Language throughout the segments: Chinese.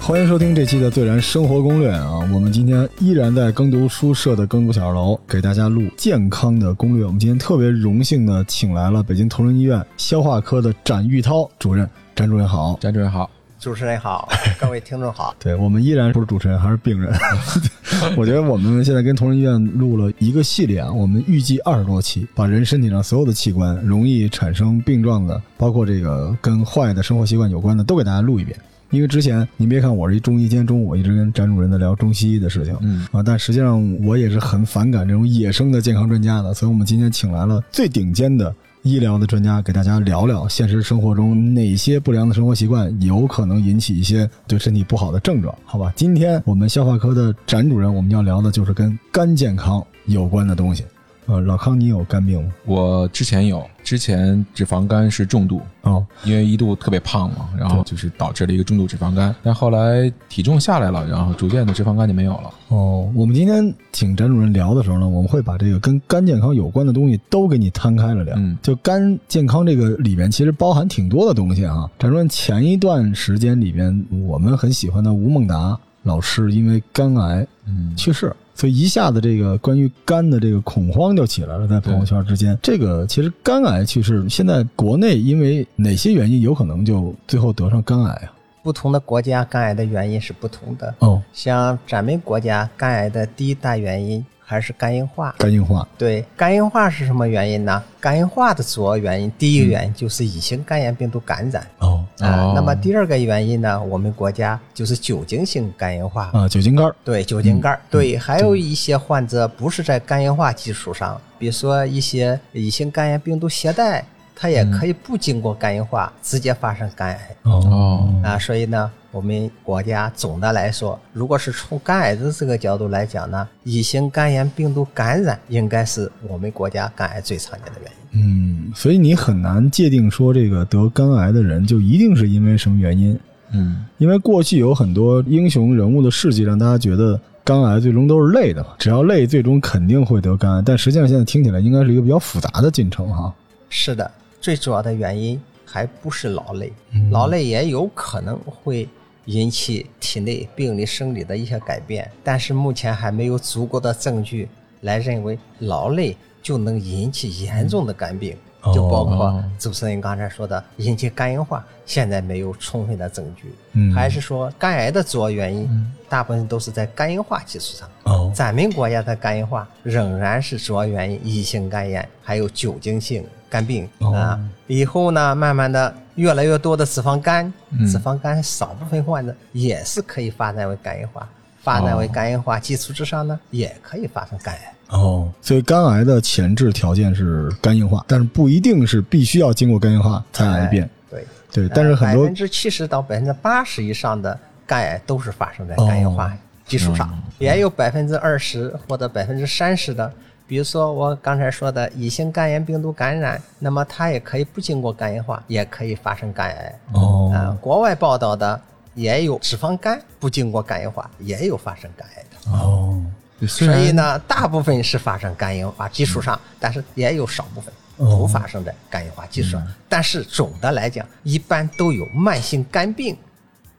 欢迎收听这期的《最燃生活攻略》啊！我们今天依然在耕读书社的耕读小二楼给大家录健康的攻略。我们今天特别荣幸的请来了北京同仁医院消化科的展玉涛主任，展主任好。展主任好，主持人好，各位听众好。对我们依然不是主持人，还是病人。我觉得我们现在跟同仁医院录了一个系列啊，我们预计二十多期，把人身体上所有的器官容易产生病状的，包括这个跟坏的生活习惯有关的，都给大家录一遍。因为之前您别看我是一中医，今天中午我一直跟展主任在聊中西医的事情，嗯啊，但实际上我也是很反感这种野生的健康专家的，所以我们今天请来了最顶尖的医疗的专家，给大家聊聊现实生活中哪些不良的生活习惯有可能引起一些对身体不好的症状，好吧？今天我们消化科的展主任，我们要聊的就是跟肝健康有关的东西。呃，老康，你有肝病吗？我之前有，之前脂肪肝是重度，哦，因为一度特别胖嘛，然后就是导致了一个重度脂肪肝，但后来体重下来了，然后逐渐的脂肪肝就没有了。哦，我们今天请翟主任聊的时候呢，我们会把这个跟肝健康有关的东西都给你摊开了聊。嗯就肝健康这个里面其实包含挺多的东西啊。展主任前一段时间里边，我们很喜欢的吴孟达老师因为肝癌嗯，去世。所以一下子这个关于肝的这个恐慌就起来了，在朋友圈之间。这个其实肝癌去世，现在国内因为哪些原因有可能就最后得上肝癌啊？不同的国家肝癌的原因是不同的。哦，像咱们国家肝癌的第一大原因还是肝硬化。肝硬化。对，肝硬化是什么原因呢？肝硬化的主要原因，第一个原因就是乙型肝炎病毒感染。哦啊、哦那么第二个原因呢？我们国家就是酒精性肝硬化。啊，酒精肝儿。对，酒精肝儿。对，还有一些患者不是在肝硬化基础上，比如说一些乙型肝炎病毒携带，它也可以不经过肝硬化直接发生肝癌。哦，啊，所以呢，我们国家总的来说，如果是从肝癌的这个角度来讲呢，乙型肝炎病毒感染应该是我们国家肝癌最常见的原因。嗯，所以你很难界定说这个得肝癌的人就一定是因为什么原因，嗯因为过去有很多英雄人物的事迹让大家觉得肝癌最终都是累的嘛，只要累最终肯定会得肝癌，但实际上现在听起来应该是一个比较复杂的进程哈。是的，最主要的原因还不是劳累，劳累也有可能会引起体内病理生理的一些改变，但是目前还没有足够的证据来认为劳累就能引起严重的肝病。就包括哦主持人刚才说的引起肝硬化，现在没有充分的证据。嗯还是说肝癌的主要原因，大部分都是在肝硬化基础上。哦咱们国家的肝硬化仍然是主要原因，乙型肝炎还有酒精性肝病、哦啊。以后呢，慢慢的越来越多的脂肪肝，嗯脂肪肝少部分患者也是可以发展为肝硬化，发展为肝硬化基础之上呢，也可以发生肝癌。哦，所以肝癌的前置条件是肝硬化，但是不一定是必须要经过肝硬化才癌变。对，对，但是很多百分之七十到百分之八十以上的肝癌都是发生在肝硬化基础上，也有百分之二十或者百分之三十的，比如说我刚才说的乙型肝炎病毒感染，那么它也可以不经过肝硬化，也可以发生肝癌。哦啊，国外报道的也有脂肪肝不经过肝硬化，也有发生肝癌的。哦所以呢，大部分是发生肝硬化基础上，但是也有少部分哦不发生在肝硬化基础上。但是总的来讲，一般都有慢性肝病，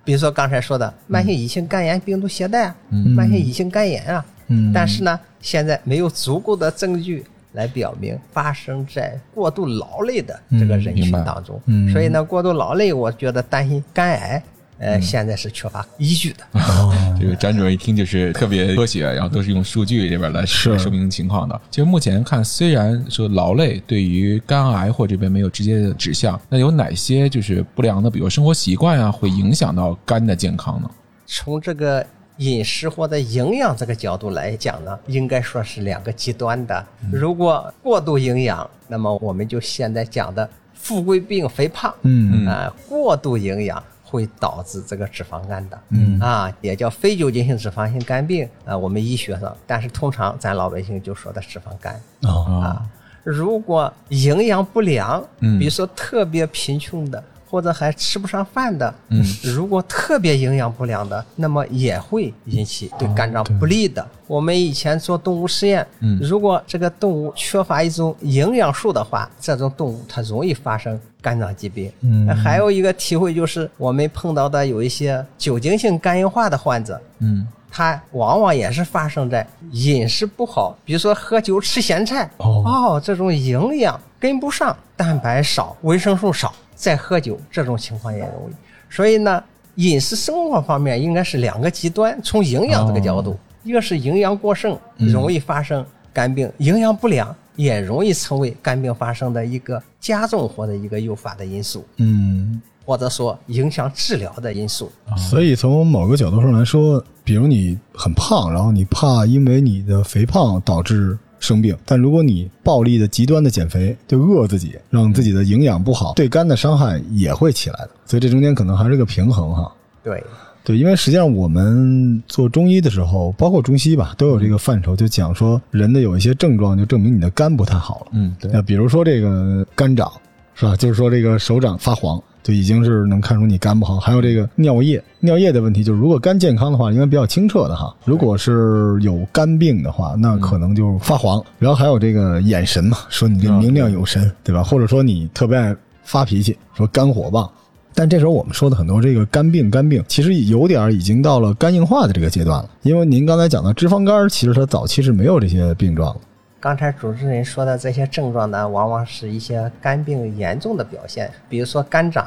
比如说刚才说的慢性乙型肝炎病毒携带啊，慢性乙型肝炎啊。嗯但是呢，现在没有足够的证据来表明发生在过度劳累的这个人群当中。嗯所以呢，过度劳累，我觉得担心肝癌，呃，嗯现在是缺乏依据的。哦这个展主任一听就是特别科学，然后都是用数据这边来是说明情况的。其实目前看，虽然说劳累对于肝癌或这边没有直接的指向，那有哪些就是不良的，比如生活习惯啊，会影响到肝的健康呢？从这个饮食或者营养这个角度来讲呢，应该说是两个极端的。如果过度营养，那么我们就现在讲的富贵病、肥胖，嗯。啊、过度营养会导致这个脂肪肝的，嗯。啊，也叫非酒精性脂肪性肝病啊、我们医学上，但是通常咱老百姓就说的脂肪肝。哦。啊，如果营养不良，嗯。比如说特别贫穷的，或者还吃不上饭的，嗯，如果特别营养不良的，那么也会引起对肝脏不利的。我们以前做动物实验，嗯。如果这个动物缺乏一种营养素的话，这种动物它容易发生肝脏疾病。嗯。还有一个体会就是，我们碰到的有一些酒精性肝硬化的患者，嗯。它往往也是发生在饮食不好，比如说喝酒吃咸菜，哦这种营养跟不上，蛋白少，维生素少，再喝酒，这种情况也容易。所以呢，饮食生活方面应该是两个极端，从营养这个角度，一个是营养过剩，容易发生肝病；营养不良也容易成为肝病发生的一个加重或者一个诱发的因素，嗯，或者说影响治疗的因素。所以从某个角度上来说，比如你很胖，然后你怕因为你的肥胖导致生病，但如果你暴力的极端的减肥，就饿自己，让自己的营养不好，对肝的伤害也会起来的。所以这中间可能还是个平衡哈。对，对，因为实际上我们做中医的时候，包括中西吧，都有这个范畴，就讲说人的有一些症状，就证明你的肝不太好了。嗯，对，那比如说这个肝掌，是吧？就是说这个手掌发黄，就已经是能看出你肝不好。还有这个尿液，尿液的问题，就是如果肝健康的话，应该比较清澈的哈。如果是有肝病的话，那可能就发黄。然后还有这个眼神嘛，说你这明亮有神，对吧？或者说你特别爱发脾气，说肝火旺。但这时候我们说的很多这个肝病，肝病其实有点儿已经到了肝硬化的这个阶段了。因为您刚才讲的脂肪肝，其实它早期是没有这些病状的。刚才主持人说的这些症状呢，往往是一些肝病严重的表现，比如说肝掌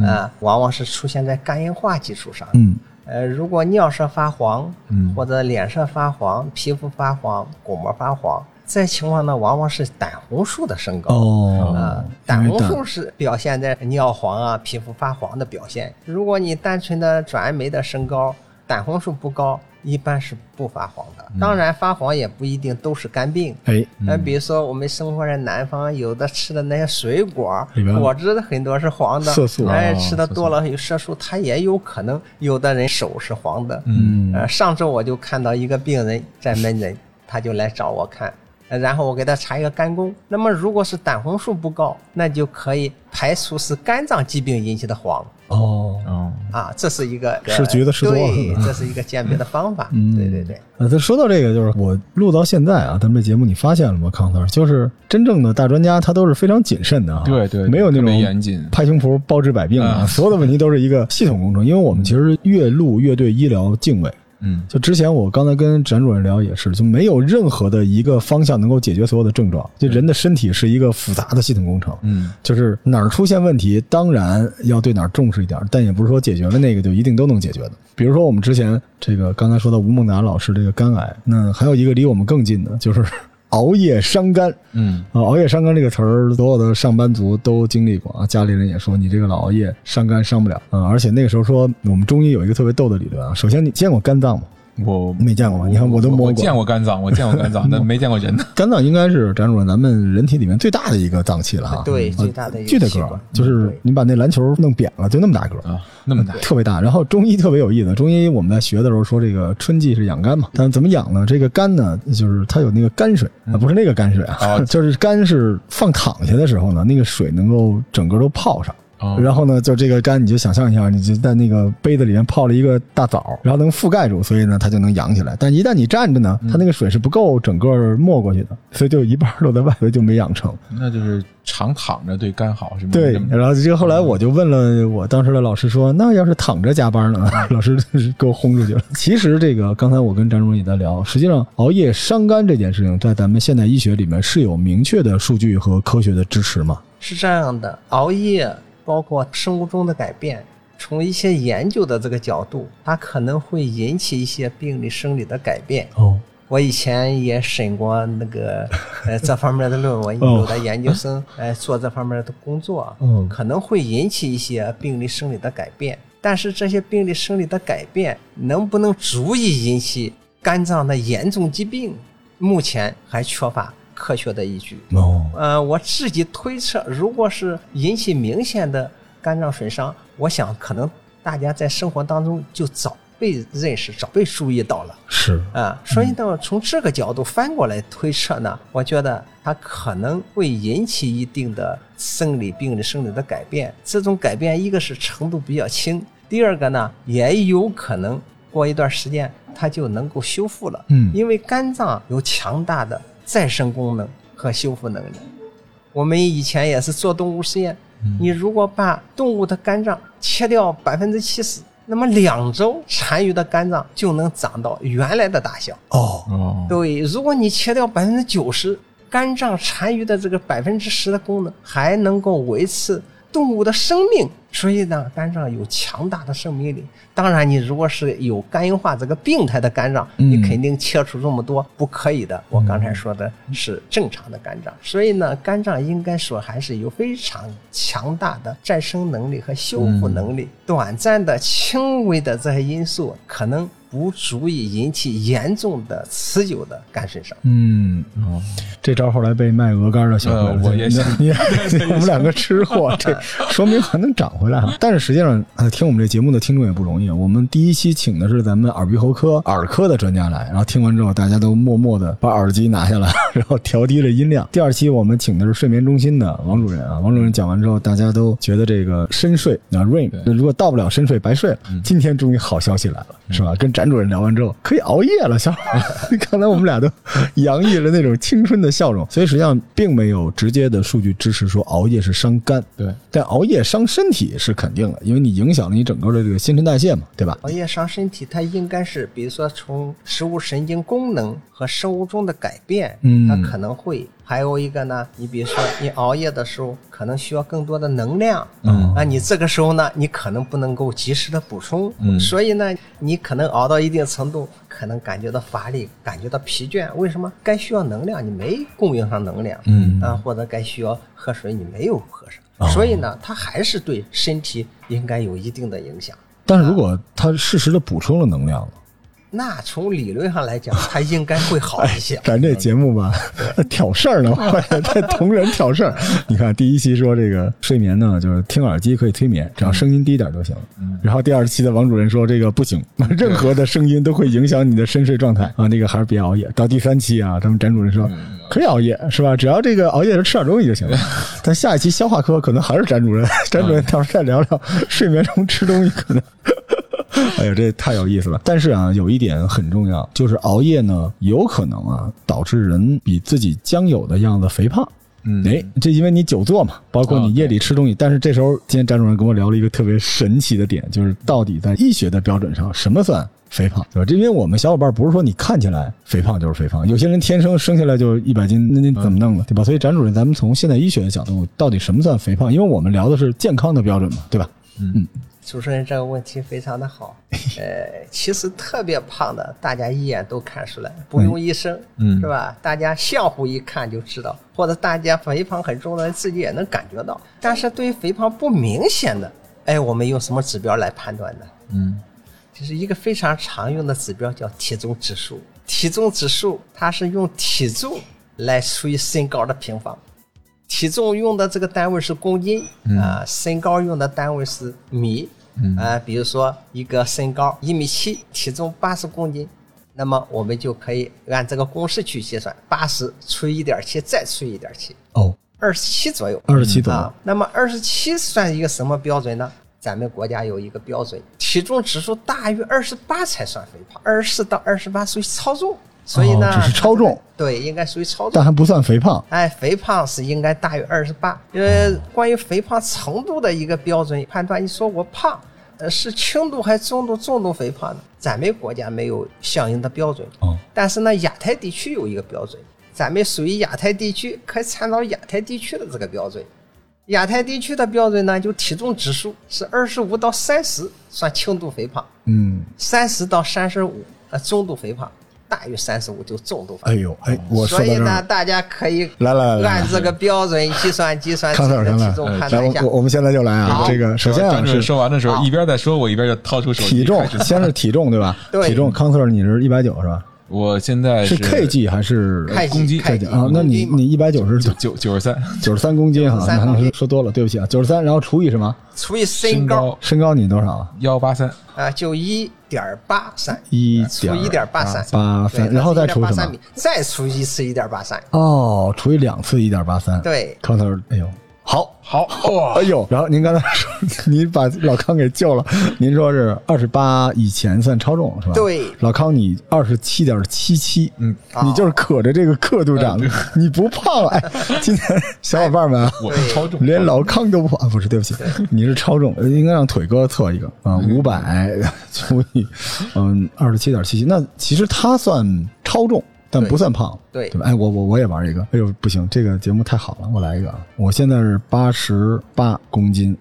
啊、往往是出现在肝硬化基础上。嗯呃，如果尿色发黄，嗯或者脸色发黄、皮肤发黄、鼓膜发黄，这情况呢，往往是胆红素的升高。哦啊，胆红素是表现在尿黄啊、皮肤发黄的表现。如果你单纯的转氨酶的升高，胆红素不高，一般是不发黄的。当然，发黄也不一定都是肝病。哎，那比如说我们生活在南方，有的吃的那些水果，果汁很多是黄的，色素哎，哦吃的多了有色素，它也有可能有的人手是黄的。嗯呃，上周我就看到一个病人在门诊，他就来找我看，呃然后我给他查一个肝功。那么如果是胆红素不高，那就可以排除是肝脏疾病引起的黄哦，哦，啊，这是一个是橘子吃多了对这是一个鉴别的方法。嗯对对对。呃，这说到这个，就是我录到现在啊，咱们这节目你发现了吗，康 Sir？就是真正的大专家，他都是非常谨慎的啊，对对，没有那种严谨。拍胸脯包治百病啊，啊所有的问题都是一个系统工程。因为我们其实越录越对医疗敬畏。嗯就之前我刚才跟展主任聊也是，就没有任何的一个方向能够解决所有的症状。就人的身体是一个复杂的系统工程，嗯就是哪儿出现问题，当然要对哪儿重视一点，但也不是说解决了那个就一定都能解决的。比如说我们之前这个刚才说的吴孟达老师这个肝癌，那还有一个离我们更近的就是熬夜伤肝。嗯啊，熬夜伤肝这个词儿，所有的上班族都经历过啊。家里人也说你这个老熬夜伤肝伤不了嗯。而且那个时候说，我们中医有一个特别逗的理论啊。首先，你见过肝脏吗？我没见过？你看我都摸过。我见过肝脏，我见过肝脏，但没见过人呢。肝脏应该是展主任咱们人体里面最大的一个脏器了哈。对啊最大的一个巨大个就是你把那篮球弄扁了，就那么大个。啊，那么大，特别大，然后中医特别有意思。中医我们在学的时候说，这个春季是养肝嘛，但怎么养呢？这个肝呢，就是它有那个肝水啊，不是那个肝水啊，哦 就是肝是放躺下的时候呢，那个水能够整个都泡上。哦然后呢，就这个肝，你就想象一下，你就在那个杯子里面泡了一个大枣，然后能覆盖住，所以呢，它就能养起来。但一旦你站着呢，它那个水是不够整个没过去的，所以就一半落在外头，就没养成。那就是常躺着对肝好是吗？对然后这个后来我就问了我当时的老师说，那要是躺着加班呢？老师给我轰出去了。其实这个刚才我跟张主任也在聊，实际上熬夜伤肝这件事情，在咱们现代医学里面是有明确的数据和科学的支持嘛？是这样的，熬夜包括生物钟的改变，从一些研究的这个角度，它可能会引起一些病理生理的改变。哦，我以前也审过那个 呃这方面的论文，哦有的研究生呃做这方面的工作，嗯可能会引起一些病理生理的改变。但是这些病理生理的改变能不能足以引起肝脏的严重疾病，目前还缺乏科学的依据。哦，呃，我自己推测，如果是引起明显的肝脏损伤，我想可能大家在生活当中就早被认识、早被注意到了。是啊，所以呢，从这个角度翻过来推测呢，我觉得它可能会引起一定的生理病理生理的改变。这种改变，一个是程度比较轻，第二个呢，也有可能过一段时间它就能够修复了。嗯因为肝脏有强大的再生功能和修复能力。我们以前也是做动物实验，你如果把动物的肝脏切掉百分之七十，那么两周残余的肝脏就能长到原来的大小。哦，哦，对，如果你切掉百分之九十，肝脏残余的这个百分之十的功能还能够维持动物的生命，所以呢，肝脏有强大的生命力。当然，你如果是有肝硬化这个病态的肝脏，嗯你肯定切除这么多不可以的。我刚才说的是正常的肝脏，所以呢，肝脏应该说还是有非常强大的再生能力和修复能力。短暂的、轻微的这些因素可能。不足以引起严重的、持久的肝损伤。嗯，哦这招后来被卖鹅肝的小伙子，呃我也想你我 们两个吃货，这说明还能长回来。但是实际上，呃，听我们这节目的听众也不容易。我们第一期请的是咱们耳鼻喉科耳科的专家来，然后听完之后，大家都默默的把耳机拿下来，然后调低了音量。第二期我们请的是睡眠中心的王主任啊，王主任讲完之后，大家都觉得这个深睡啊 REM，如果到不了深睡白睡了。今天终于好消息来了，是吧？跟展主任聊完之后，可以熬夜了，小伙伴。刚才我们俩都洋溢了那种青春的笑容，所以实际上并没有直接的数据支持说熬夜是伤肝，对，但熬夜伤身体是肯定的，因为你影响了你整个的这个新陈代谢嘛，对吧？熬夜伤身体，它应该是比如说从食物神经功能和生物钟的改变，嗯它可能会。还有一个呢，你比如说你熬夜的时候，可能需要更多的能量，嗯。那，你这个时候呢，你可能不能够及时的补充，嗯。所以呢，你可能熬到一定程度，可能感觉到乏力，感觉到疲倦。为什么？该需要能量，你没供应上能量，嗯。啊，或者该需要喝水，你没有喝上，所以呢，它还是对身体应该有一定的影响。但是如果他适时的补充了能量了，那从理论上来讲，它应该会好一些。咱这节目吧，挑事儿呢，我在同人挑事儿。你看第一期说这个睡眠呢，就是听耳机可以催眠，只要声音低点就行。然后第二期的王主任说这个不行，任何的声音都会影响你的深睡状态啊，那个还是别熬夜。到第三期啊，咱们展主任说可以熬夜是吧？只要这个熬夜时吃点东西就行了。但下一期消化科可能还是展主任，展主任到时候再聊聊睡眠中吃东西可能。哎呀，这太有意思了！但是啊，有一点很重要，就是熬夜呢，有可能啊导致人比自己将有的样子肥胖。嗯哎，这因为你久坐嘛，包括你夜里吃东西。但是这时候，今天张主任跟我聊了一个特别神奇的点，就是到底在医学的标准上，什么算肥胖，对吧？这因为我们小伙伴不是说你看起来肥胖就是肥胖，有些人天生生下来就一百斤，那你怎么弄的，对吧？所以展主任，咱们从现代医学的角度，到底什么算肥胖？因为我们聊的是健康的标准嘛，对吧？主持人这个问题非常的好。呃，其实特别胖的，大家一眼都看出来，不用医生，嗯是吧？大家相互一看就知道，或者大家肥胖很重的人自己也能感觉到。但是对于肥胖不明显的，哎，我们用什么指标来判断呢？嗯就是一个非常常用的指标叫体重指数。体重指数它是用体重来除以身高的平方。体重用的这个单位是公斤啊、身高用的单位是米啊、比如说一个身高一米七，体重八十公斤，那么我们就可以按这个公式去计算，八十除以一点七，再除以一点七，哦，二十七左右。二十七左右。啊，那么二十七算一个什么标准呢？咱们国家有一个标准，体重指数大于二十八才算肥胖，二十四到二十八属于超重，所以呢，哦只是超重，对，应该属于超重但。还不算肥胖。哎，肥胖是应该大于二十八。呃，关于肥胖程度的一个标准判断，你说我胖，呃，是轻度还是中度、重度肥胖呢？咱们国家没有相应的标准。哦，但是呢，亚太地区有一个标准，咱们属于亚太地区，可以参照亚太地区的这个标准。亚太地区的标准呢，就体重指数是二十五到三十算轻度肥胖，嗯，三十到三十五呃中度肥胖，大于三十五就重度肥胖。哎呦，哎，我说所以呢，大家可以来来来来按这个标准计算计算自康己 Sir，康的体重，判来，断一下我。我们现在就来啊，这个首先啊是说完的时候，一边在说，我一边就掏出手机体重，先是体重对吧？对体重，康 Sir 你是一百九是吧？我现在是 kg 还是开公斤开啊？那你你一百九十九九九十三，九十三公斤哈，93那说多了，对不起啊，九十三，然后除以什么？除以身高身高你多少啊？幺八三，啊，九一点八三，一除点一点八三，八三，然后再那是1.83除什么米？再除一次一点八三，哦，除以两次一点八三。对，康 Sir，哎呦，好。好哇 哎，呦，然后您刚才说，您把老康给救了。您说是二十八以前算超重是吧？对老康你二十七点七七，嗯，哦你就是可着这个刻度长的，你不胖。哎，今天小伙伴们啊，我是超重，连老康都不啊，不是，对不起，你是超重，呃应该让腿哥测一个啊，五百 除以嗯二十七点七七，那其实他算超重，但不算胖，对。对吧？哎，我我我也玩一个，哎呦不行，这个节目太好了，我来一个啊，我现在是八十八公斤，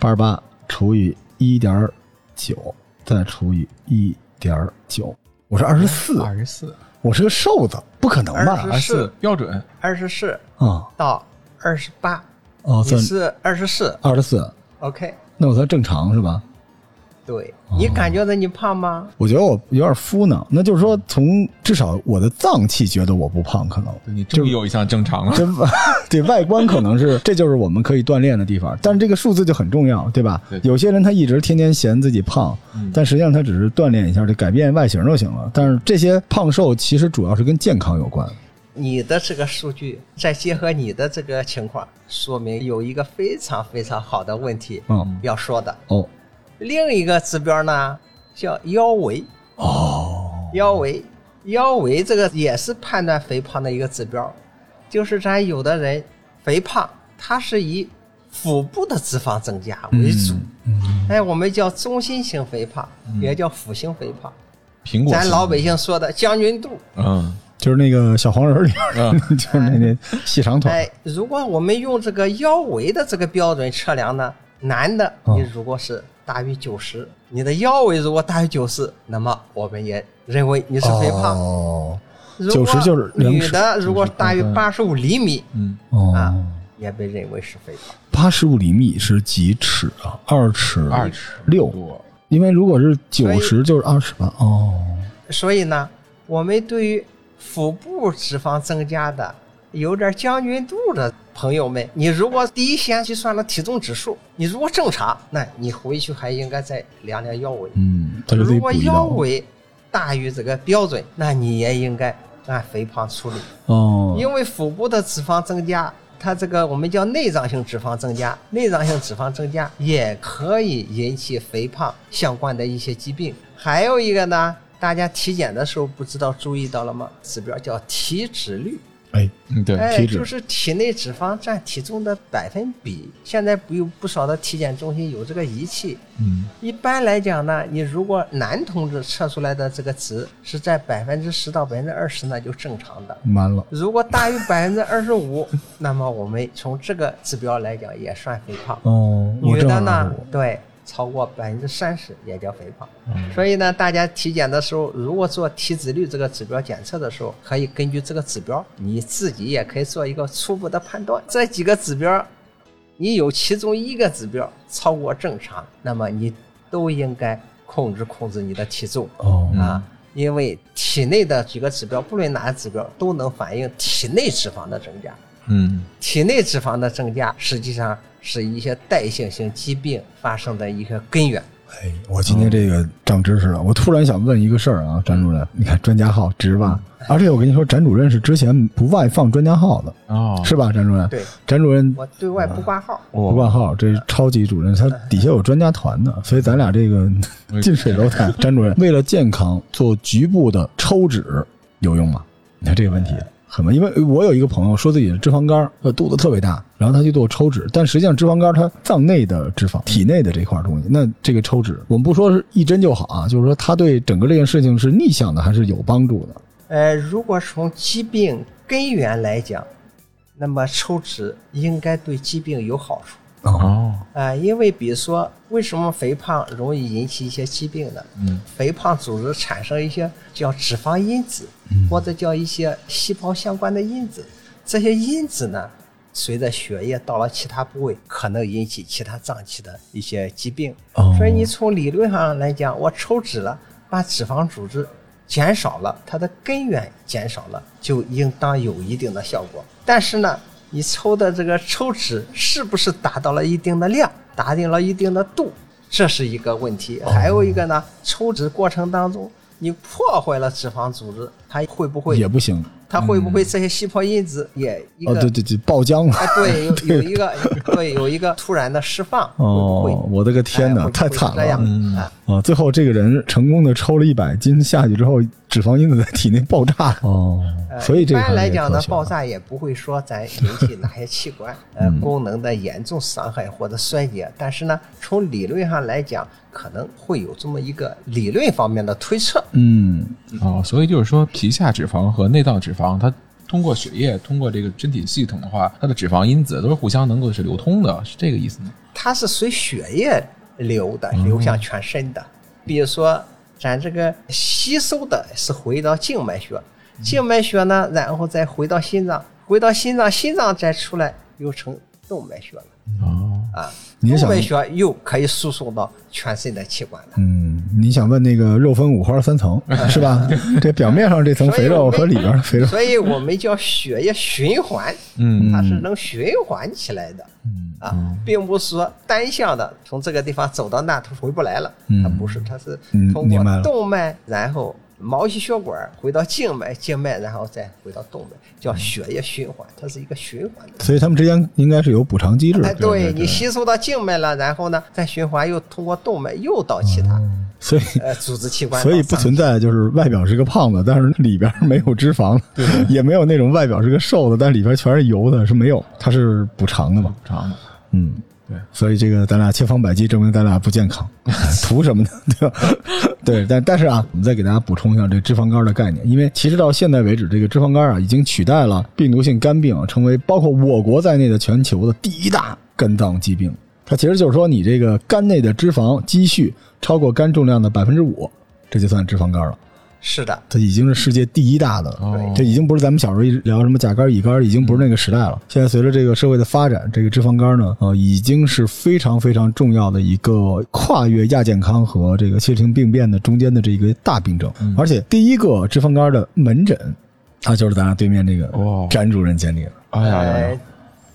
八十八除以一点九，再除以一点九，我是二十四，二十四，我是个瘦子，不可能吧？二十四标准，二十四啊，到二十八，哦，算你是二十四二十四，，OK，那我算正常是吧？对你感觉到你胖吗？我觉得我有点敷呢，那就是说，从至少我的脏器觉得我不胖，可能你终于有一项正常了。这外 对外观可能是，这就是我们可以锻炼的地方。但是这个数字就很重要，对吧？对有些人他一直天天嫌自己胖，但实际上他只是锻炼一下，就改变外形就行了。但是这些胖瘦其实主要是跟健康有关。你的这个数据，再结合你的这个情况，说明有一个非常非常好的问题嗯，要说的。哦另一个指标呢叫腰围，哦，腰围，腰围这个也是判断肥胖的一个指标，就是咱有的人肥胖，它是以腹部的脂肪增加为主，哎，我们叫中心型肥胖，也叫腹型肥胖。苹果，咱老百，姓说的将军肚，嗯。就是那个小黄人里边，嗯。就是那那细长腿。哎，如果我们用这个腰围的这个标准测量呢，男的哦。你如果是大于九十，你的腰围如果大于九十，那么我们也认为你是肥胖。哦如果90就是女的如果大于八十五厘米嗯，啊哦，，也被认为是肥胖。八十五厘米是几尺啊？二尺二尺六。因为如果是九十，就是二十八哦。所以呢，我们对于腹部脂肪增加的有点将军肚的朋友们，你如果第一先去算了体重指数，你如果正常，那你回去还应该再量量腰围。嗯，如果腰围大于这个标准，那你也应该按肥胖处理，哦。因为腹部的脂肪增加。它这个我们叫内脏性脂肪增加，内脏性脂肪增加也可以引起肥胖相关的一些疾病。还有一个呢，大家体检的时候不知道注意到了吗？指标叫体脂率，哎，嗯对，哎，体脂就是体内脂肪占体重的百分比。现在不有不少的体检中心有这个仪器，嗯一般来讲呢，你如果男同志测出来的这个值是在百分之十到百分之二十，那就正常的。完了。如果大于百分之二十五，那么我们从这个指标来讲也算肥胖。哦，女的呢对，超过百分之三十也叫肥胖。所以呢，大家体检的时候，如果做体脂率这个指标检测的时候，可以根据这个指标，你自己也可以做一个初步的判断。这几个指标，你有其中一个指标超过正常，那么你都应该控制控制你的体重。哦，啊，因为体内的几个指标，不论哪个指标，都能反映体内脂肪的增加。嗯体内脂肪的增加，实际上是一些代谢性疾病发生的一个根源。哎，我今天这个长知识了。我突然想问一个事儿啊，詹主任，你看专家号值吧？而且我跟你说，詹主任是之前不外放专家号的，哦，是吧？詹主任，对詹主任我对外不挂号，不挂号，这是超级主任，他底下有专家团的，所以咱俩这个近水楼台。詹主任为了健康做局部的抽脂有用吗？你看这个问题很问，因为我有一个朋友说自己的脂肪肝，呃，肚子特别大，然后他去做抽脂，但实际上脂肪肝它脏内的脂肪，体内的这块东西，那这个抽脂，我们不说是一针就好啊，就是说它对整个这件事情是逆向的还是有帮助的？呃，如果从疾病根源来讲，那么抽脂应该对疾病有好处。哦，啊、因为比如说，为什么肥胖容易引起一些疾病呢？嗯，肥胖组织产生一些叫脂肪因子，或者叫一些细胞相关的因子。这些因子呢，随着血液到了其他部位，可能引起其他脏器的一些疾病。哦所以你从理论上来讲，我抽脂了，把脂肪组织减少了，它的根源减少了，就应当有一定的效果。但是呢，你抽的这个抽脂是不是达到了一定的量，达到了一定的度，这是一个问题。还有一个呢，抽脂过程当中，你破坏了脂肪组织，它会不会也不行。它会不会这些细胞因子也一个？哦，对对对，爆浆了。哎，对，有 有一个，对，有一个突然的释放。哦，我的个天哪，太惨了！嗯啊，最后这个人成功的抽了一百斤下去之后，脂肪因子在体内爆炸。哦，所以这一般来讲呢，爆炸也不会说咱引起哪些器官呃功能的严重伤害或者衰竭，但是呢，从理论上来讲，可能会有这么一个理论方面的推测。嗯，哦，所以就是说，皮下脂肪和内脏脂肪。它通过血液，通过这个身体系统的话，它的脂肪因子都是互相能够是流通的，是这个意思吗？它是随血液流的，流向全身的。比如说，咱这个吸收的是回到静脉血，静脉血呢，然后再回到心脏，回到心脏，心脏再出来又成动脉血了。哦啊。动脉血又可以输送到全身的器官了。嗯，你想问那个肉分五花三层 是吧？这表面上这层肥肉和里边的肥肉，所以我们叫血液循环。嗯，它是能循环起来的。嗯啊，并不是说单向的从这个地方走到那它回不来了。它不是，它是通过动脉，然后。毛细血管回到静脉，静脉然后再回到动脉，叫血液循环，它是一个循环的。所以它们之间应该是有补偿机制。哎，对你吸收到静脉了，然后呢再循环，又通过动脉又到其他，所以呃组织器官。所以不存在就是外表是个胖子，但是里边没有脂肪，也没有那种外表是个瘦的，但里边全是油的，是没有，它是补偿的嘛？补偿的，嗯。对，所以这个咱俩千方百计证明咱俩不健康，图什么呢？对吧？对，但但是啊，我们再给大家补充一下这脂肪肝的概念，因为其实到现在为止，这个脂肪肝啊已经取代了病毒性肝病，成为包括我国在内的全球的第一大肝脏疾病。它其实就是说，你这个肝内的脂肪积蓄超过肝重量的百分之五，这就算脂肪肝了。是的，它已经是世界第一大的了。这已经不是咱们小时候一直聊什么甲肝、乙肝，已经不是那个时代了。现在随着这个社会的发展，这个脂肪肝呢，呃，已经是非常非常重要的一个跨越亚健康和这个器质性病变的中间的这一个大病症。而且第一个脂肪肝的门诊，它，就是咱俩对面这个詹主任建立的。哎呀，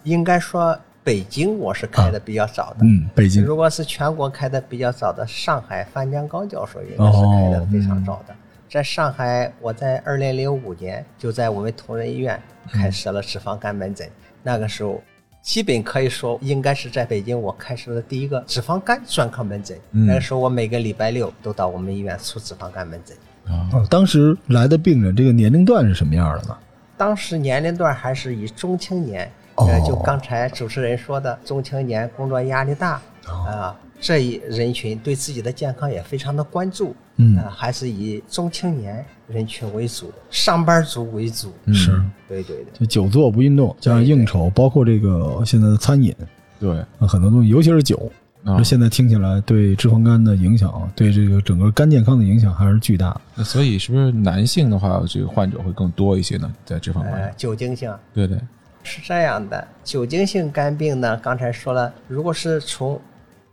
应该说北京我是开的比较早的。嗯，北京如果是全国开的比较早的，上海范江高教授应该是开的非常早的。在上海，我在二零零五年就在我们同仁医院开设了脂肪肝门诊。那个时候，基本可以说应该是在北京我开设的第一个脂肪肝专科门诊。那个时候，我每个礼拜六都到我们医院出脂肪肝门诊。啊，当时来的病人这个年龄段是什么样的呢？当时年龄段还是以中青年，呃，就刚才主持人说的中青年，工作压力大啊。这一人群对自己的健康也非常的关注，嗯，还是以中青年人群为主，上班族为主，是，对对对，就久坐不运动，加上应酬，包括这个现在的餐饮，对，很多东西，尤其是酒，啊。现在听起来对脂肪肝的影响，对这个整个肝健康的影响还是巨大。那所以是不是男性的话，这个患者会更多一些呢？在脂肪肝，酒精性，对对，是这样的，酒精性肝病呢，刚才说了，如果是从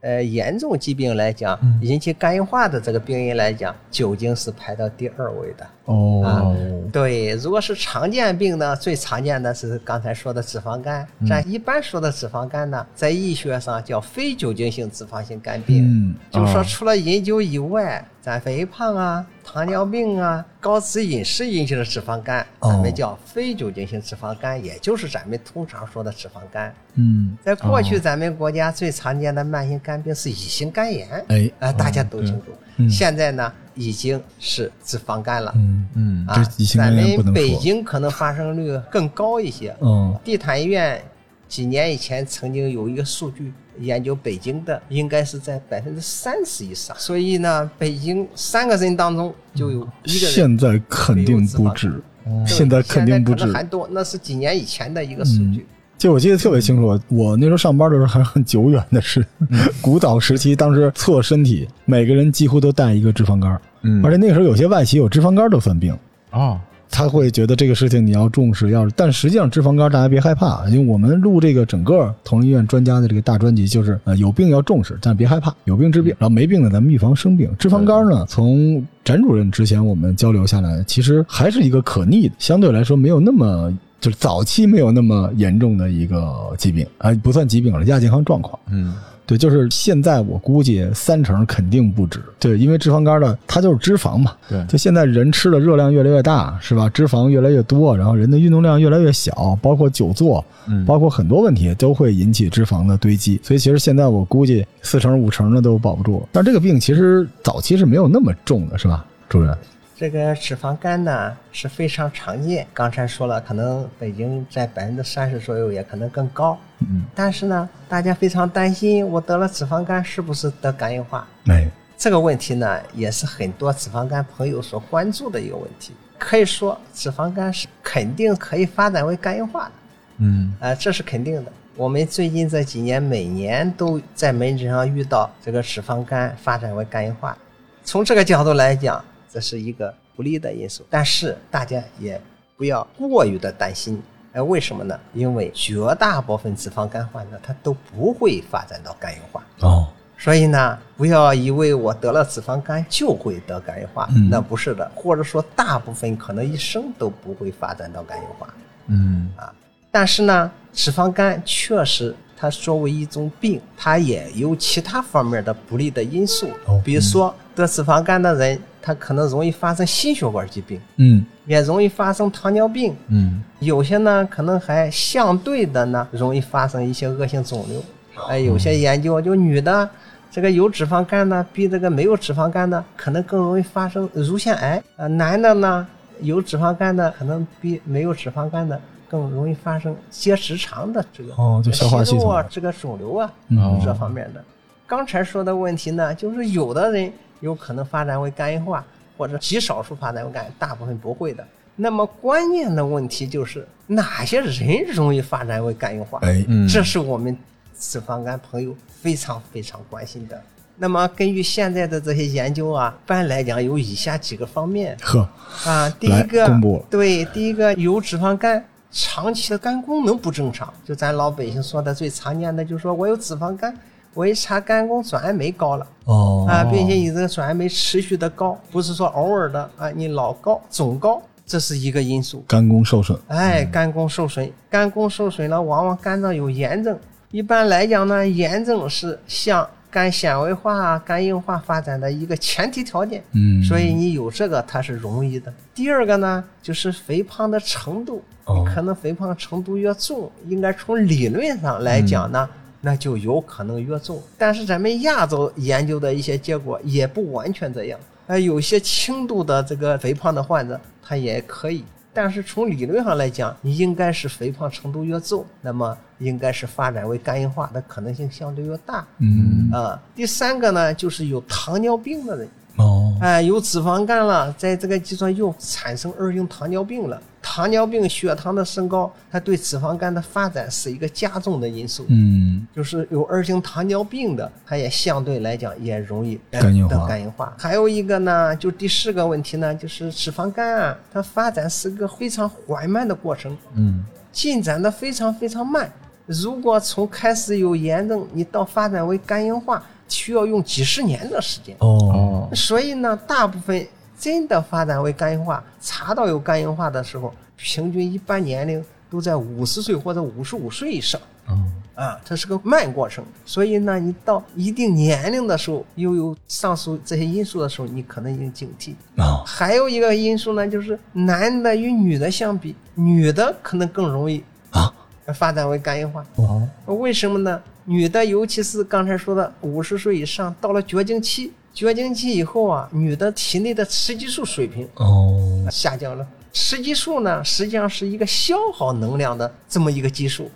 呃，严重疾病来讲，引起肝硬化的这个病因来讲，酒精是排到第二位的。哦，对，如果是常见病呢，最常见的是刚才说的脂肪肝。咱一般说的脂肪肝呢，在医学上叫非酒精性脂肪性肝病。嗯，就是说除了饮酒以外，咱肥胖啊。糖尿病啊，高脂饮食引起的脂肪肝，咱们叫非酒精性脂肪肝，也就是咱们通常说的脂肪肝。嗯，在过去咱们国家最常见的慢性肝病是乙型肝炎，哎，啊，大家都清楚。现在呢，已经是脂肪肝了。嗯嗯，啊，咱们北京可能发生率更高一些。嗯，地坛医院几年以前曾经有一个数据。研究北京的应该是在百分之三十以上，所以呢，北京三个人当中就有一个人。现在肯定不止，现在肯定不止，还多。那是几年以前的一个数据。就我记得特别清楚，我那时候上班的时候还很久远的事，古早时期，当时测身体，每个人几乎都带一个脂肪肝，嗯，而且那个时候有些外企有脂肪肝都算病啊。他会觉得这个事情你要重视，要但实际上脂肪肝大家别害怕，因为我们录这个整个同仁医院专家的这个大专辑，就是呃有病要重视，但别害怕，有病治病，然后没病的咱们预防生病。脂肪肝呢，从翟主任之前我们交流下来，其实还是一个可逆的，相对来说没有那么就是早期没有那么严重的一个疾病啊，不算疾病了，亚健康状况。嗯。对，就是现在我估计三成肯定不止。对，因为脂肪肝的它就是脂肪嘛。对就现在人吃的热量越来越大，是吧？脂肪越来越多，然后人的运动量越来越小，包括久坐，嗯包括很多问题都会引起脂肪的堆积。所以其实现在我估计四成五成的都保不住。但这个病其实早期是没有那么重的，是吧，主任？这个脂肪肝呢是非常常见，刚才说了，可能北京在百分之三十左右，也可能更高。嗯，但是呢，大家非常担心，我得了脂肪肝是不是得肝硬化？哎，这个问题呢，也是很多脂肪肝朋友所关注的一个问题。可以说，脂肪肝是肯定可以发展为肝硬化的，嗯啊、这是肯定的。我们最近这几年，每年都在门诊上遇到这个脂肪肝发展为肝硬化。从这个角度来讲，这是一个不利的因素。但是大家也不要过于的担心。哎，为什么呢？因为绝大部分脂肪肝患者他都不会发展到肝硬化。哦，所以呢，不要以为我得了脂肪肝就会得肝硬化，嗯那不是的，或者说大部分可能一生都不会发展到肝硬化。嗯啊但是呢，脂肪肝确实它作为一种病，它也有其他方面的不利的因素哦，比如说得脂肪肝的人，他可能容易发生心血管疾病，嗯，也容易发生糖尿病，嗯。有些呢可能还相对的呢容易发生一些恶性肿瘤。哎，有些研究就女的这个有脂肪肝呢，比这个没有脂肪肝的可能更容易发生乳腺癌。啊、男的呢有脂肪肝的可能比没有脂肪肝的更容易发生结直肠的这个哦就消化系统这个肿瘤啊、嗯这方面的。刚才说的问题呢，就是有的人有可能发展为肝硬化，或者极少数发展为肝，大部分不会的。那么关键的问题就是哪些人容易发展为肝硬化？哎，嗯，这是我们脂肪肝朋友非常非常关心的。那么根据现在的这些研究啊，一般来讲有以下几个方面呵，啊。第一个公布，对，第一个有脂肪肝，长期的肝功能不正常，就咱老百姓说的最常见的，就是说我有脂肪肝，我一查肝功转氨酶高了。哦啊，并且你这个转氨酶持续的高，不是说偶尔的啊，你老高总高，这是一个因素。肝功受损，哎，肝功受损，肝功受损了，往往肝脏有炎症。一般来讲呢，炎症是向肝纤维化啊、肝硬化发展的一个前提条件。嗯，所以你有这个，它是容易的。第二个呢，就是肥胖的程度，哦你可能肥胖程度越重，应该从理论上来讲呢，那就有可能越重。但是咱们亚洲研究的一些结果也不完全这样，呃，有些轻度的这个肥胖的患者，他也可以。但是从理论上来讲，你应该是肥胖程度越重，那么应该是发展为肝硬化的可能性相对越大。嗯，啊、第三个呢，就是有糖尿病的人，哦，哎，有脂肪肝了，在这个基础上又产生二型糖尿病了。糖尿病血糖的升高，它对脂肪肝的发展是一个加重的因素。嗯，就是有二型糖尿病的，它也相对来讲也容易呃肝硬化肝硬化。还有一个呢，就第四个问题呢，就是脂肪肝啊，它发展是个非常缓慢的过程，嗯进展的非常非常慢。如果从开始有炎症，你到发展为肝硬化，需要用几十年的时间。哦，哦所以呢，大部分真的发展为肝硬化，查到有肝硬化的时候，平均一般年龄都在五十岁或者五十五岁以上。哦，啊，这是个慢过程，所以呢，你到一定年龄的时候，又有上述这些因素的时候，你可能已经警惕。哦，还有一个因素呢，就是男的与女的相比，女的可能更容易啊发展为肝硬化。哦，为什么呢？女的，尤其是刚才说的五十岁以上，到了绝经期，绝经期以后啊，女的体内的雌激素水平哦，下降了。雌激素呢，实际上是一个消耗能量的这么一个激素。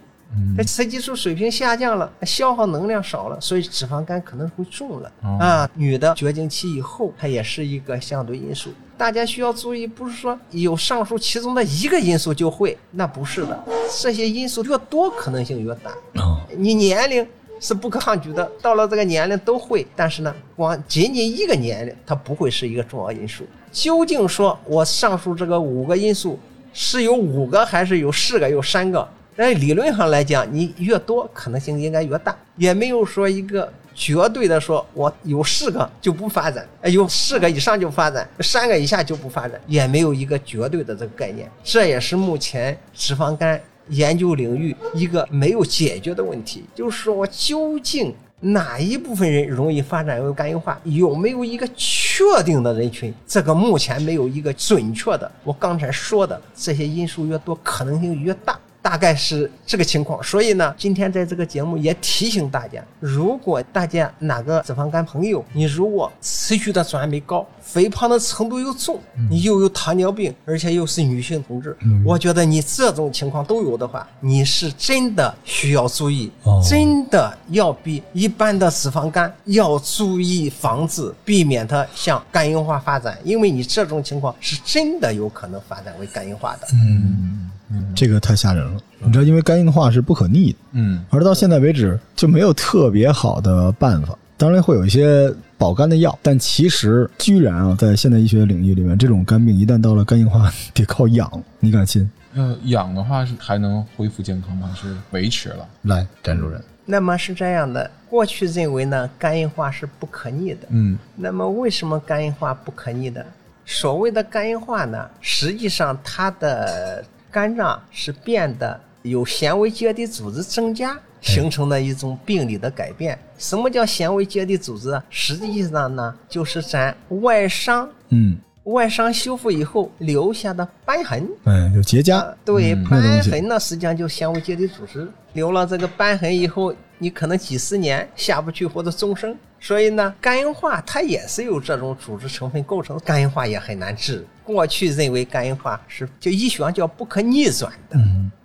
这雌激素水平下降了，消耗能量少了，所以脂肪肝可能会重了、啊。女的绝经期以后，它也是一个相对因素。大家需要注意，不是说有上述其中的一个因素就会，那不是的，这些因素越多，可能性越大。哦，你年龄是不可抗拒的，到了这个年龄都会，但是呢，光仅仅一个年龄，它不会是一个重要因素。究竟说我上述这个五个因素是有五个，还是有四个、有三个？在理论上来讲，你越多可能性应该越大，也没有说一个绝对的说我有四个就不发展，哎，有四个以上就发展，三个以下就不发展，也没有一个绝对的这个概念。这也是目前脂肪肝研究领域一个没有解决的问题，就是说我究竟哪一部分人容易发展为肝硬化？有没有一个确定的人群？这个目前没有一个准确的。我刚才说的这些因素越多，可能性越大。大概是这个情况，所以呢，今天在这个节目也提醒大家，如果大家哪个脂肪肝朋友，你如果持续的转氨酶高，肥胖的程度又重，你又有糖尿病，而且又是女性同志，我觉得你这种情况都有的话，你是真的需要注意，真的要比一般的脂肪肝要注意防治，避免它向肝硬化发展，因为你这种情况是真的有可能发展为肝硬化的。嗯。这个太吓人了，你知道，因为肝硬化是不可逆的，嗯，而到现在为止就没有特别好的办法。当然会有一些保肝的药，但其实居然啊，在现代医学领域里面，这种肝病一旦到了肝硬化，得靠养，你敢信？呃，养的话是还能恢复健康吗？是维持了？来，詹主任，那么是这样的，过去认为呢，肝硬化是不可逆的，嗯，那么为什么肝硬化不可逆的？所谓的肝硬化呢，实际上它的肝脏是变得有纤维结缔组织增加形成的一种病理的改变。什么叫纤维结缔组织？实际上呢，就是咱外伤，嗯，外伤修复以后留下的瘢痕。嗯，有结痂。对，那瘢痕呢，实际上就纤维结缔组织。留了这个瘢痕以后，你可能几十年下不去或者终生。所以呢，肝硬化它也是由这种组织成分构成，肝硬化也很难治。过去认为肝硬化是就医学上叫不可逆转的，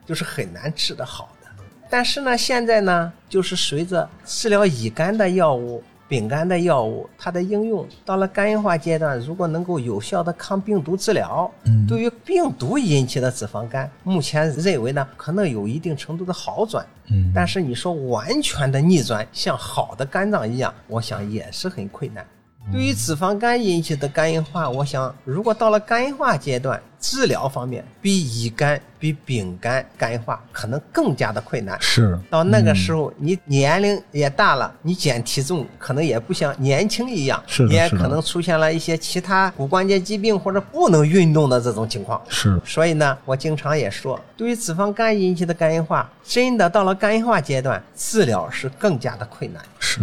就是很难治得好的。但是呢，现在呢，就是随着治疗乙肝的药物、丙肝的药物，它的应用到了肝硬化阶段，如果能够有效的抗病毒治疗，对于病毒引起的脂肪肝，目前认为呢，可能有一定程度的好转。嗯但是你说完全的逆转，像好的肝脏一样，我想也是很困难。对于脂肪肝引起的肝硬化，我想如果到了肝硬化阶段，治疗方面比乙肝、比丙肝肝硬化可能更加的困难。是，到那个时候，你年龄也大了，你减体重可能也不像年轻一样，也可能出现了一些其他骨关节疾病或者不能运动的这种情况。是，所以呢，我经常也说，对于脂肪肝引起的肝硬化，真的到了肝硬化阶段，治疗是更加的困难。是，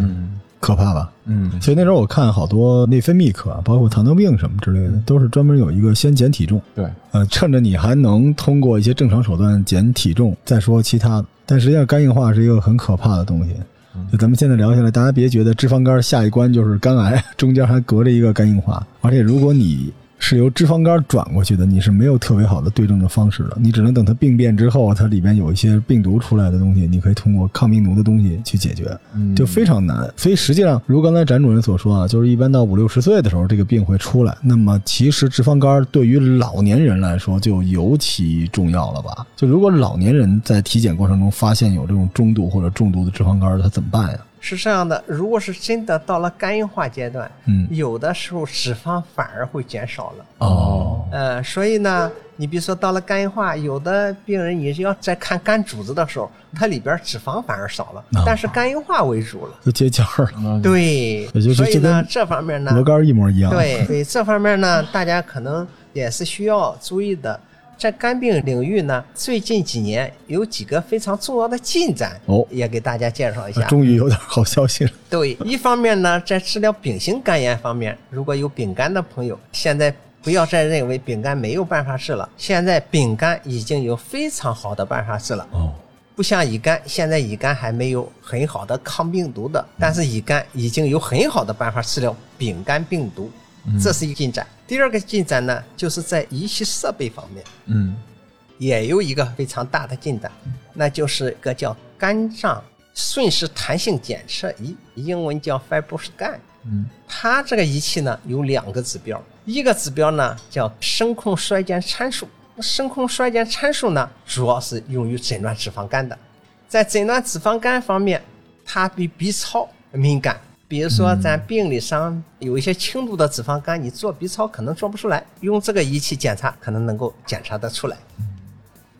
可怕吧？嗯，所以那时候我看好多内分泌科，包括糖尿病什么之类的，都是专门有一个先减体重，对，呃，趁着你还能通过一些正常手段减体重，再说其他的。但实际上，肝硬化是一个很可怕的东西。就咱们现在聊下来，大家别觉得脂肪肝下一关就是肝癌，中间还隔着一个肝硬化。而且，如果你是由脂肪肝转过去的，你是没有特别好的对症的方式的，你只能等它病变之后，它里边有一些病毒出来的东西，你可以通过抗病毒的东西去解决。就非常难。所以实际上，如刚才展主任所说啊，就是一般到五六十岁的时候，这个病会出来。那么其实脂肪肝对于老年人来说就尤其重要了吧？就如果老年人在体检过程中发现有这种中度或者重度的脂肪肝，他怎么办呀？是这样的，如果是真的到了肝硬化阶段，嗯有的时候脂肪反而会减少了。哦，呃，所以呢，你比如说到了肝硬化，有的病人你是要在看肝组织的时候，它里边脂肪反而少了，哦但是肝硬化为主了。就结痂了，嗯，对，也就是所以呢这方面呢，鹅肝一模一样。，对对，这方面呢，大家可能也是需要注意的。在肝病领域呢，最近几年有几个非常重要的进展，哦也给大家介绍一下。终于有点好消息了。对，一方面呢，在治疗丙型肝炎方面，如果有丙肝的朋友，现在不要再认为丙肝没有办法治了，现在丙肝已经有非常好的办法治了。哦，不像乙肝，现在乙肝还没有很好的抗病毒的，但是乙肝已经有很好的办法治疗丙肝病毒，这是一个进展。第二个进展呢，就是在仪器设备方面嗯也有一个非常大的进展，那就是一个叫肝脏瞬时弹性检测仪，英文叫 FibroScan。嗯它这个仪器呢有两个指标，一个指标呢叫声控衰减参数。声控衰减参数呢，主要是用于诊断脂肪肝的。在诊断脂肪肝方面，它比 B 超敏感。比如说，咱病理上有一些轻度的脂肪肝，你做 B 超可能做不出来，用这个仪器检查可能能够检查得出来。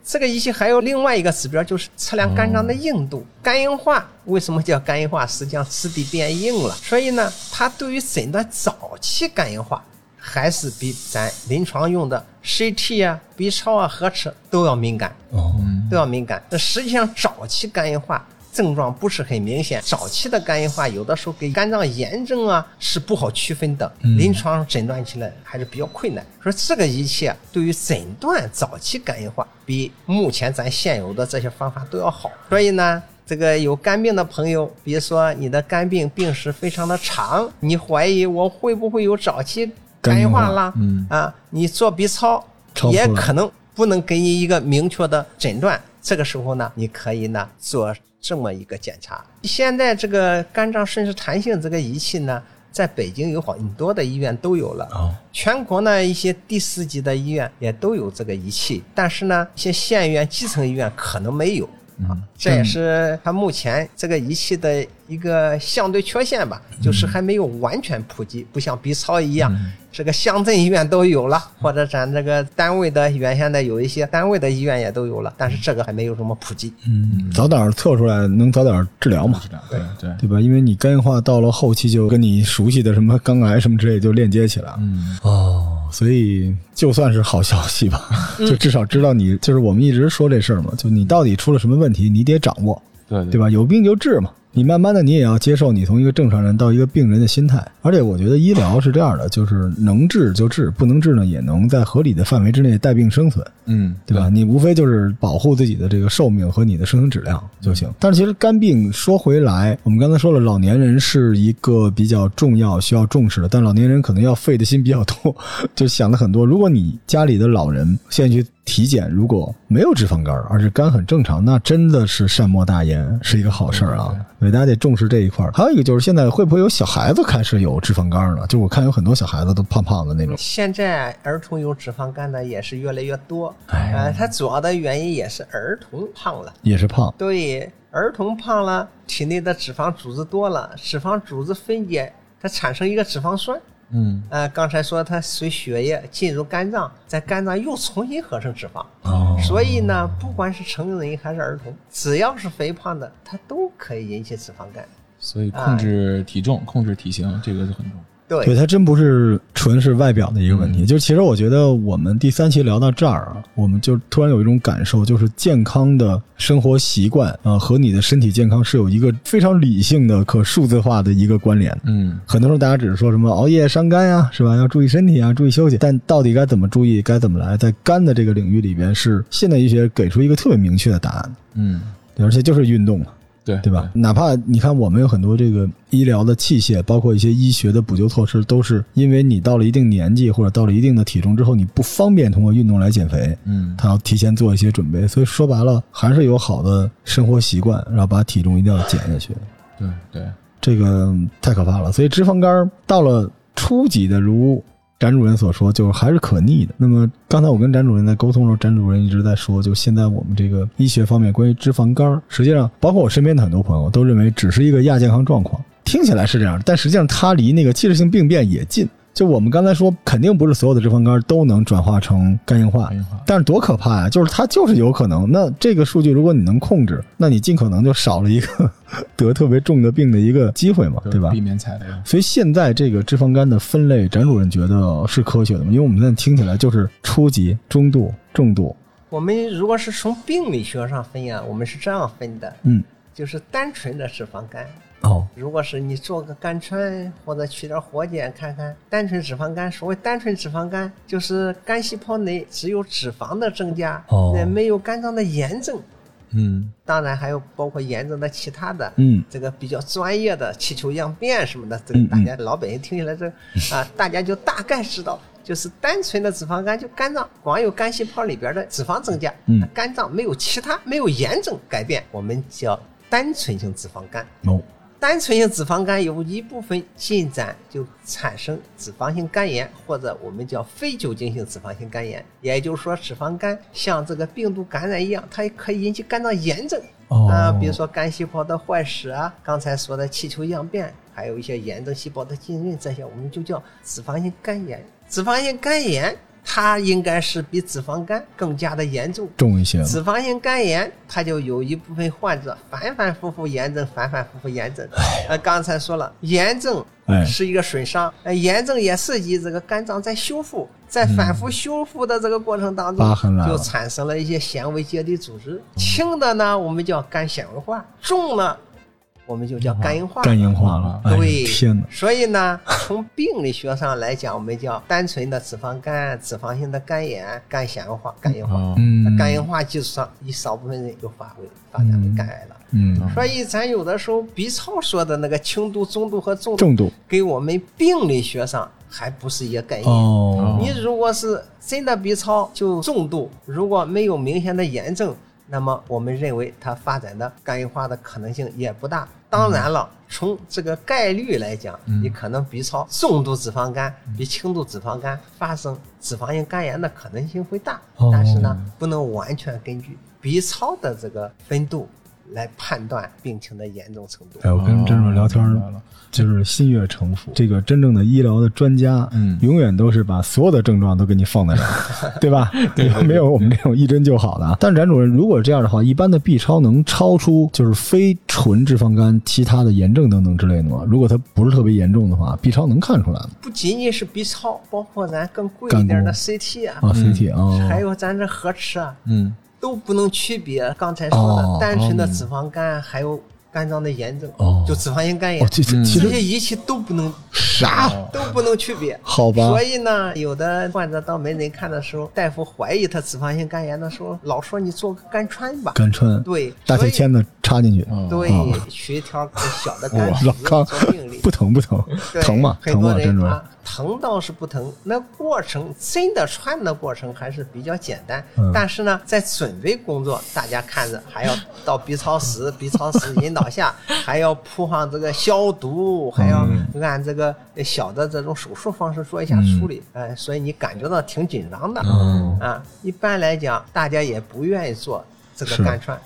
这个仪器还有另外一个指标，就是测量肝脏的硬度。肝硬化为什么叫肝硬化？实际上质地变硬了，所以呢，它对于诊断早期肝硬化，还是比咱临床用的 CT 啊、B 超啊、核磁都要敏感，哦，都要敏感。那实际上早期肝硬化症状不是很明显，早期的肝硬化有的时候跟肝脏炎症啊是不好区分的，临床诊断起来还是比较困难。说这个仪器啊，对于诊断早期肝硬化，比目前咱现有的这些方法都要好。所以呢。这个有肝病的朋友，比如说你的肝病病史非常的长，你怀疑我会不会有早期肝硬化啦？嗯啊，你做 B 超也可能不能给你一个明确的诊断。这个时候呢，你可以呢做这么一个检查。现在这个肝脏顺势弹性这个仪器呢，在北京有很多的医院都有了。哦，全国呢一些第四级的医院也都有这个仪器，但是呢，一些县医院、基层医院可能没有。啊，这也是它目前这个仪器的一个相对缺陷吧，就是还没有完全普及，不像 B 超一样，这个乡镇医院都有了，或者咱这个单位的原先的有一些单位的医院也都有了，但是这个还没有什么普及。嗯，早点测出来能早点治疗嘛，对对，对吧？因为你肝硬化到了后期，就跟你熟悉的什么肝癌什么之类就链接起来了。嗯哦，所以就算是好消息吧，就至少知道你就是我们一直说这事儿嘛，就你到底出了什么问题，你得掌握，对对吧？有病就治嘛。你慢慢的，你也要接受你从一个正常人到一个病人的心态。而且我觉得医疗是这样的，就是能治就治，不能治呢，也能在合理的范围之内带病生存。嗯，对吧？你无非就是保护自己的这个寿命和你的生存质量就行。但是其实肝病说回来，我们刚才说了，老年人是一个比较重要、需要重视的，但老年人可能要费的心比较多，就想的很多。如果你家里的老人现在去体检，如果没有脂肪肝，而是肝很正常，那真的是善莫大焉，是一个好事儿啊。所以大家得重视这一块儿。还有一个就是现在会不会有小孩子开始有脂肪肝了？就我看有很多小孩子都胖胖的那种。现在儿童有脂肪肝的也是越来越多，哎呃，它主要的原因也是儿童胖了。也是胖，对，儿童胖了，体内的脂肪组织多了，脂肪组织分解，它产生一个脂肪酸。嗯呃，刚才说它随血液进入肝脏，在肝脏又重新合成脂肪。哦所以呢，不管是成人还是儿童，只要是肥胖的，它都可以引起脂肪肝。所以控制体重、控制体型，这个就很重要。对，对，它真不是纯是外表的一个问题。就其实我觉得我们第三期聊到这儿啊，我们就突然有一种感受，就是健康的生活习惯啊、呃和你的身体健康是有一个非常理性的、可数字化的一个关联。嗯很多时候大家只是说什么熬夜伤肝呀，是吧？要注意身体啊，注意休息。但到底该怎么注意，该怎么来，在肝的这个领域里边，是现代医学给出一个特别明确的答案，嗯，而且就是运动嘛。对对吧？？哪怕你看，我们有很多这个医疗的器械，包括一些医学的补救措施，都是因为你到了一定年纪或者到了一定的体重之后，你不方便通过运动来减肥，嗯他要提前做一些准备。所以说白了，还是有好的生活习惯，然后把体重一定要减下去。对对，这个太可怕了。所以脂肪肝到了初级的，如展主任所说，就是还是可逆的。那么刚才我跟展主任在沟通的时候，展主任一直在说，就现在我们这个医学方面关于脂肪肝，实际上包括我身边的很多朋友都认为只是一个亚健康状况，听起来是这样，但实际上它离那个器质性病变也近。就我们刚才说，肯定不是所有的脂肪肝都能转化成肝硬化硬化，但是多可怕呀！就是它就是有可能。那这个数据如果你能控制，那你尽可能就少了一个 得特别重的病的一个机会嘛，对吧？避免踩雷。所以现在这个脂肪肝的分类，展主任觉得是科学的吗？因为我们现在听起来就是初级、中度、重度。我们如果是从病理学上分呀，我们是这样分的，嗯，就是单纯的脂肪肝。哦，如果是你做个肝穿或者取点活检看看，单纯脂肪肝，所谓单纯脂肪肝，就是肝细胞内只有脂肪的增加，哦。呃没有肝脏的炎症。嗯。当然还有包括炎症的其他的，嗯，这个比较专业的气球样变什么的，这个嗯大家老百姓听起来这啊，大家就大概知道，就是单纯的脂肪肝，就肝脏光有肝细胞里边的脂肪增加，嗯。肝脏没有其他没有炎症改变，我们叫单纯性脂肪肝。哦，单纯性脂肪肝有一部分进展就产生脂肪性肝炎，或者我们叫非酒精性脂肪性肝炎。也就是说，脂肪肝像这个病毒感染一样，它也可以引起肝脏炎症哦啊、比如说肝细胞的坏死啊，刚才说的气球样变，还有一些炎症细胞的浸润，这些我们就叫脂肪性肝炎。脂肪性肝炎它应该是比脂肪肝更加的严重。重一些。脂肪性肝炎，它就有一部分患者反反复复炎症，反反复复炎症。呃，刚才说了，炎症哎是一个损伤，呃，炎症也涉及这个肝脏在修复，在反复修复的这个过程当中就产生了一些纤维结缔组织。轻的呢，我们叫肝纤维化；重呢，我们就叫肝硬化。肝硬化了，哎对，天哪！所以呢，从病理学上来讲，我们叫单纯的脂肪肝、脂肪性的肝炎、肝纤维化、肝硬化。哦嗯肝硬化基础上，一少部分人就发挥发展为肝癌了。嗯，所以咱有的时候 B 超说的那个轻度、中度和重度，重度跟我们病理学上还不是一个概念。哦，你如果是真的 B 超就重度，如果没有明显的炎症，那么我们认为它发展的肝硬化的可能性也不大。当然了，从这个概率来讲，你可能 B 超重度脂肪肝比轻度脂肪肝发生脂肪性肝炎的可能性会大，哦。但是呢，不能完全根据 B 超的这个分度来判断病情的严重程度。哎，我跟真主聊天儿明白了就是心悦诚服。这个真正的医疗的专家，嗯永远都是把所有的症状都给你放在这儿，对吧？对，没有我们这种一针就好的啊。但是冉主任，如果这样的话，一般的 B 超能超出就是非纯脂肪肝其他的炎症等等之类的吗？如果它不是特别严重的话，B 超能看出来吗？不仅仅是 B 超，包括咱更贵一点的 CT 啊，啊，CT 啊，还有咱这核磁啊，嗯都不能区别刚才说的哦单纯的脂肪肝，还有肝脏的炎症，哦就脂肪性肝炎，哦，这些仪器都不能啥？都不能区别。好吧所，以呢，有的患者到门诊看的时候，大夫怀疑他脂肪性肝炎的时候，老说你做个肝穿吧。肝穿，对，大铁签子插进去，嗯对哦，取一条小的肝，老康做病理。不疼不疼，疼吗？很多疼吗？人啊，疼倒是不疼，那过程真的穿的过程还是比较简单。嗯但是呢，在准备工作，大家看着还要到 B 超室，B 超室引导下，还要铺上这个消毒，还要嗯按这个小的这种手术方式做一下处理。哎，所以你感觉到挺紧张的。嗯啊，一般来讲，大家也不愿意做这个是肝穿。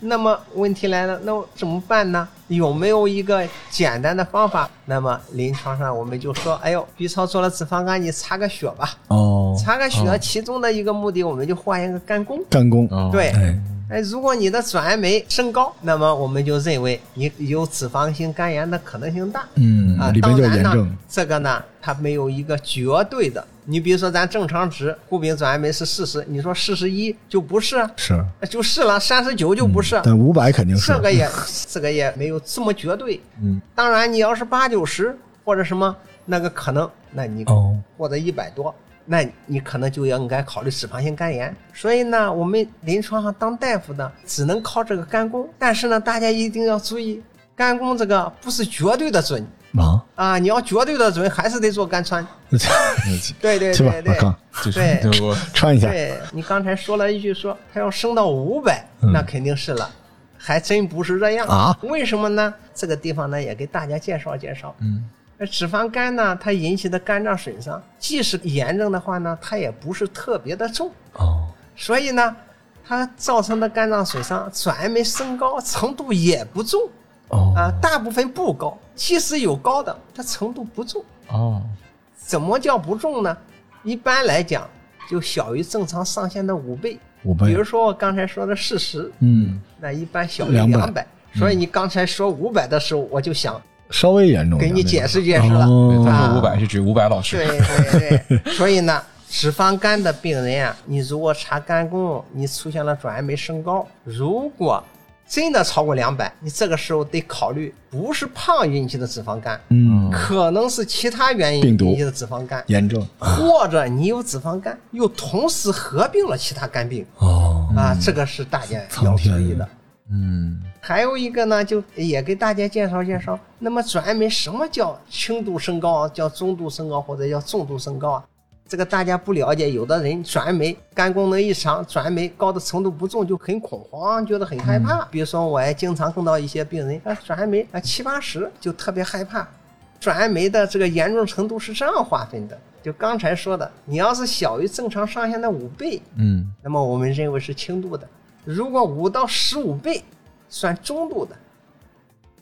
那么问题来了，那我怎么办呢？有没有一个简单的方法？那么临床上我们就说，哎呦，B 超做了脂肪肝，你查个血吧。哦，查个血，其中的一个目的，我们就换一个肝功。肝功，哦对，哎，哎，如果你的转氨酶升高，那么我们就认为你有脂肪性肝炎的可能性大。嗯啊，，当然呢炎症，，这个呢，它没有一个绝对的。你比如说，咱正常值固丙转氨酶是四十，你说四十一就不是啊，是，就是了，三十九就不是，但五百肯定是这个也 这个也没有这么绝对。嗯，当然，你要是八九十或者什么那个可能，那你哦，或者一百多，那你可能就应该考虑脂肪性肝炎。所以呢，我们临床上当大夫的只能靠这个肝功，但是呢，大家一定要注意，肝功这个不是绝对的准啊，啊，你要绝对的准，还是得做肝穿。对 对对，对对我穿一下，对你刚才说了一句说他要升到五百、嗯那肯定是了，还真不是这样啊？为什么呢？这个地方呢也给大家介绍介绍。嗯那脂肪肝呢，它引起的肝脏损伤，即使炎症的话呢，它也不是特别的重，哦，所以呢，它造成的肝脏损伤，转氨酶升高程度也不重哦，啊，大部分不高，即使有高的，它程度不重。哦怎么叫不重呢？一般来讲，就小于正常上限的五倍。五倍比如，说我刚才说的四十，嗯，那一般小于200两百。所以你刚才说五百的时候，我就想稍微严重，给你解释解释了。哦。他啊说五百是指五百老师，对对对，所以呢，脂肪肝的病人啊，你如果查肝功，你出现了转氨酶升高，如果真的超过两百，你这个时候得考虑不是胖引起的脂肪肝，嗯，可能是其他原因引起的脂肪肝，炎症，或者你有脂肪肝，又同时合并了其他肝病。哦，啊，这个是大家要注意的。嗯还有一个呢，就也给大家介绍介绍。那么转氨酶什么叫轻度升高，叫中度升高，或者叫重度升高啊？这个大家不了解，有的人转氨酶肝功能异常，转氨酶高的程度不重，就很恐慌，觉得很害怕。比如说，我还经常碰到一些病人，啊，转氨酶啊七八十就特别害怕。转氨酶的这个严重程度是这样划分的，就刚才说的，你要是小于正常上限的五倍，嗯那么我们认为是轻度的；如果五到十五倍，算中度的。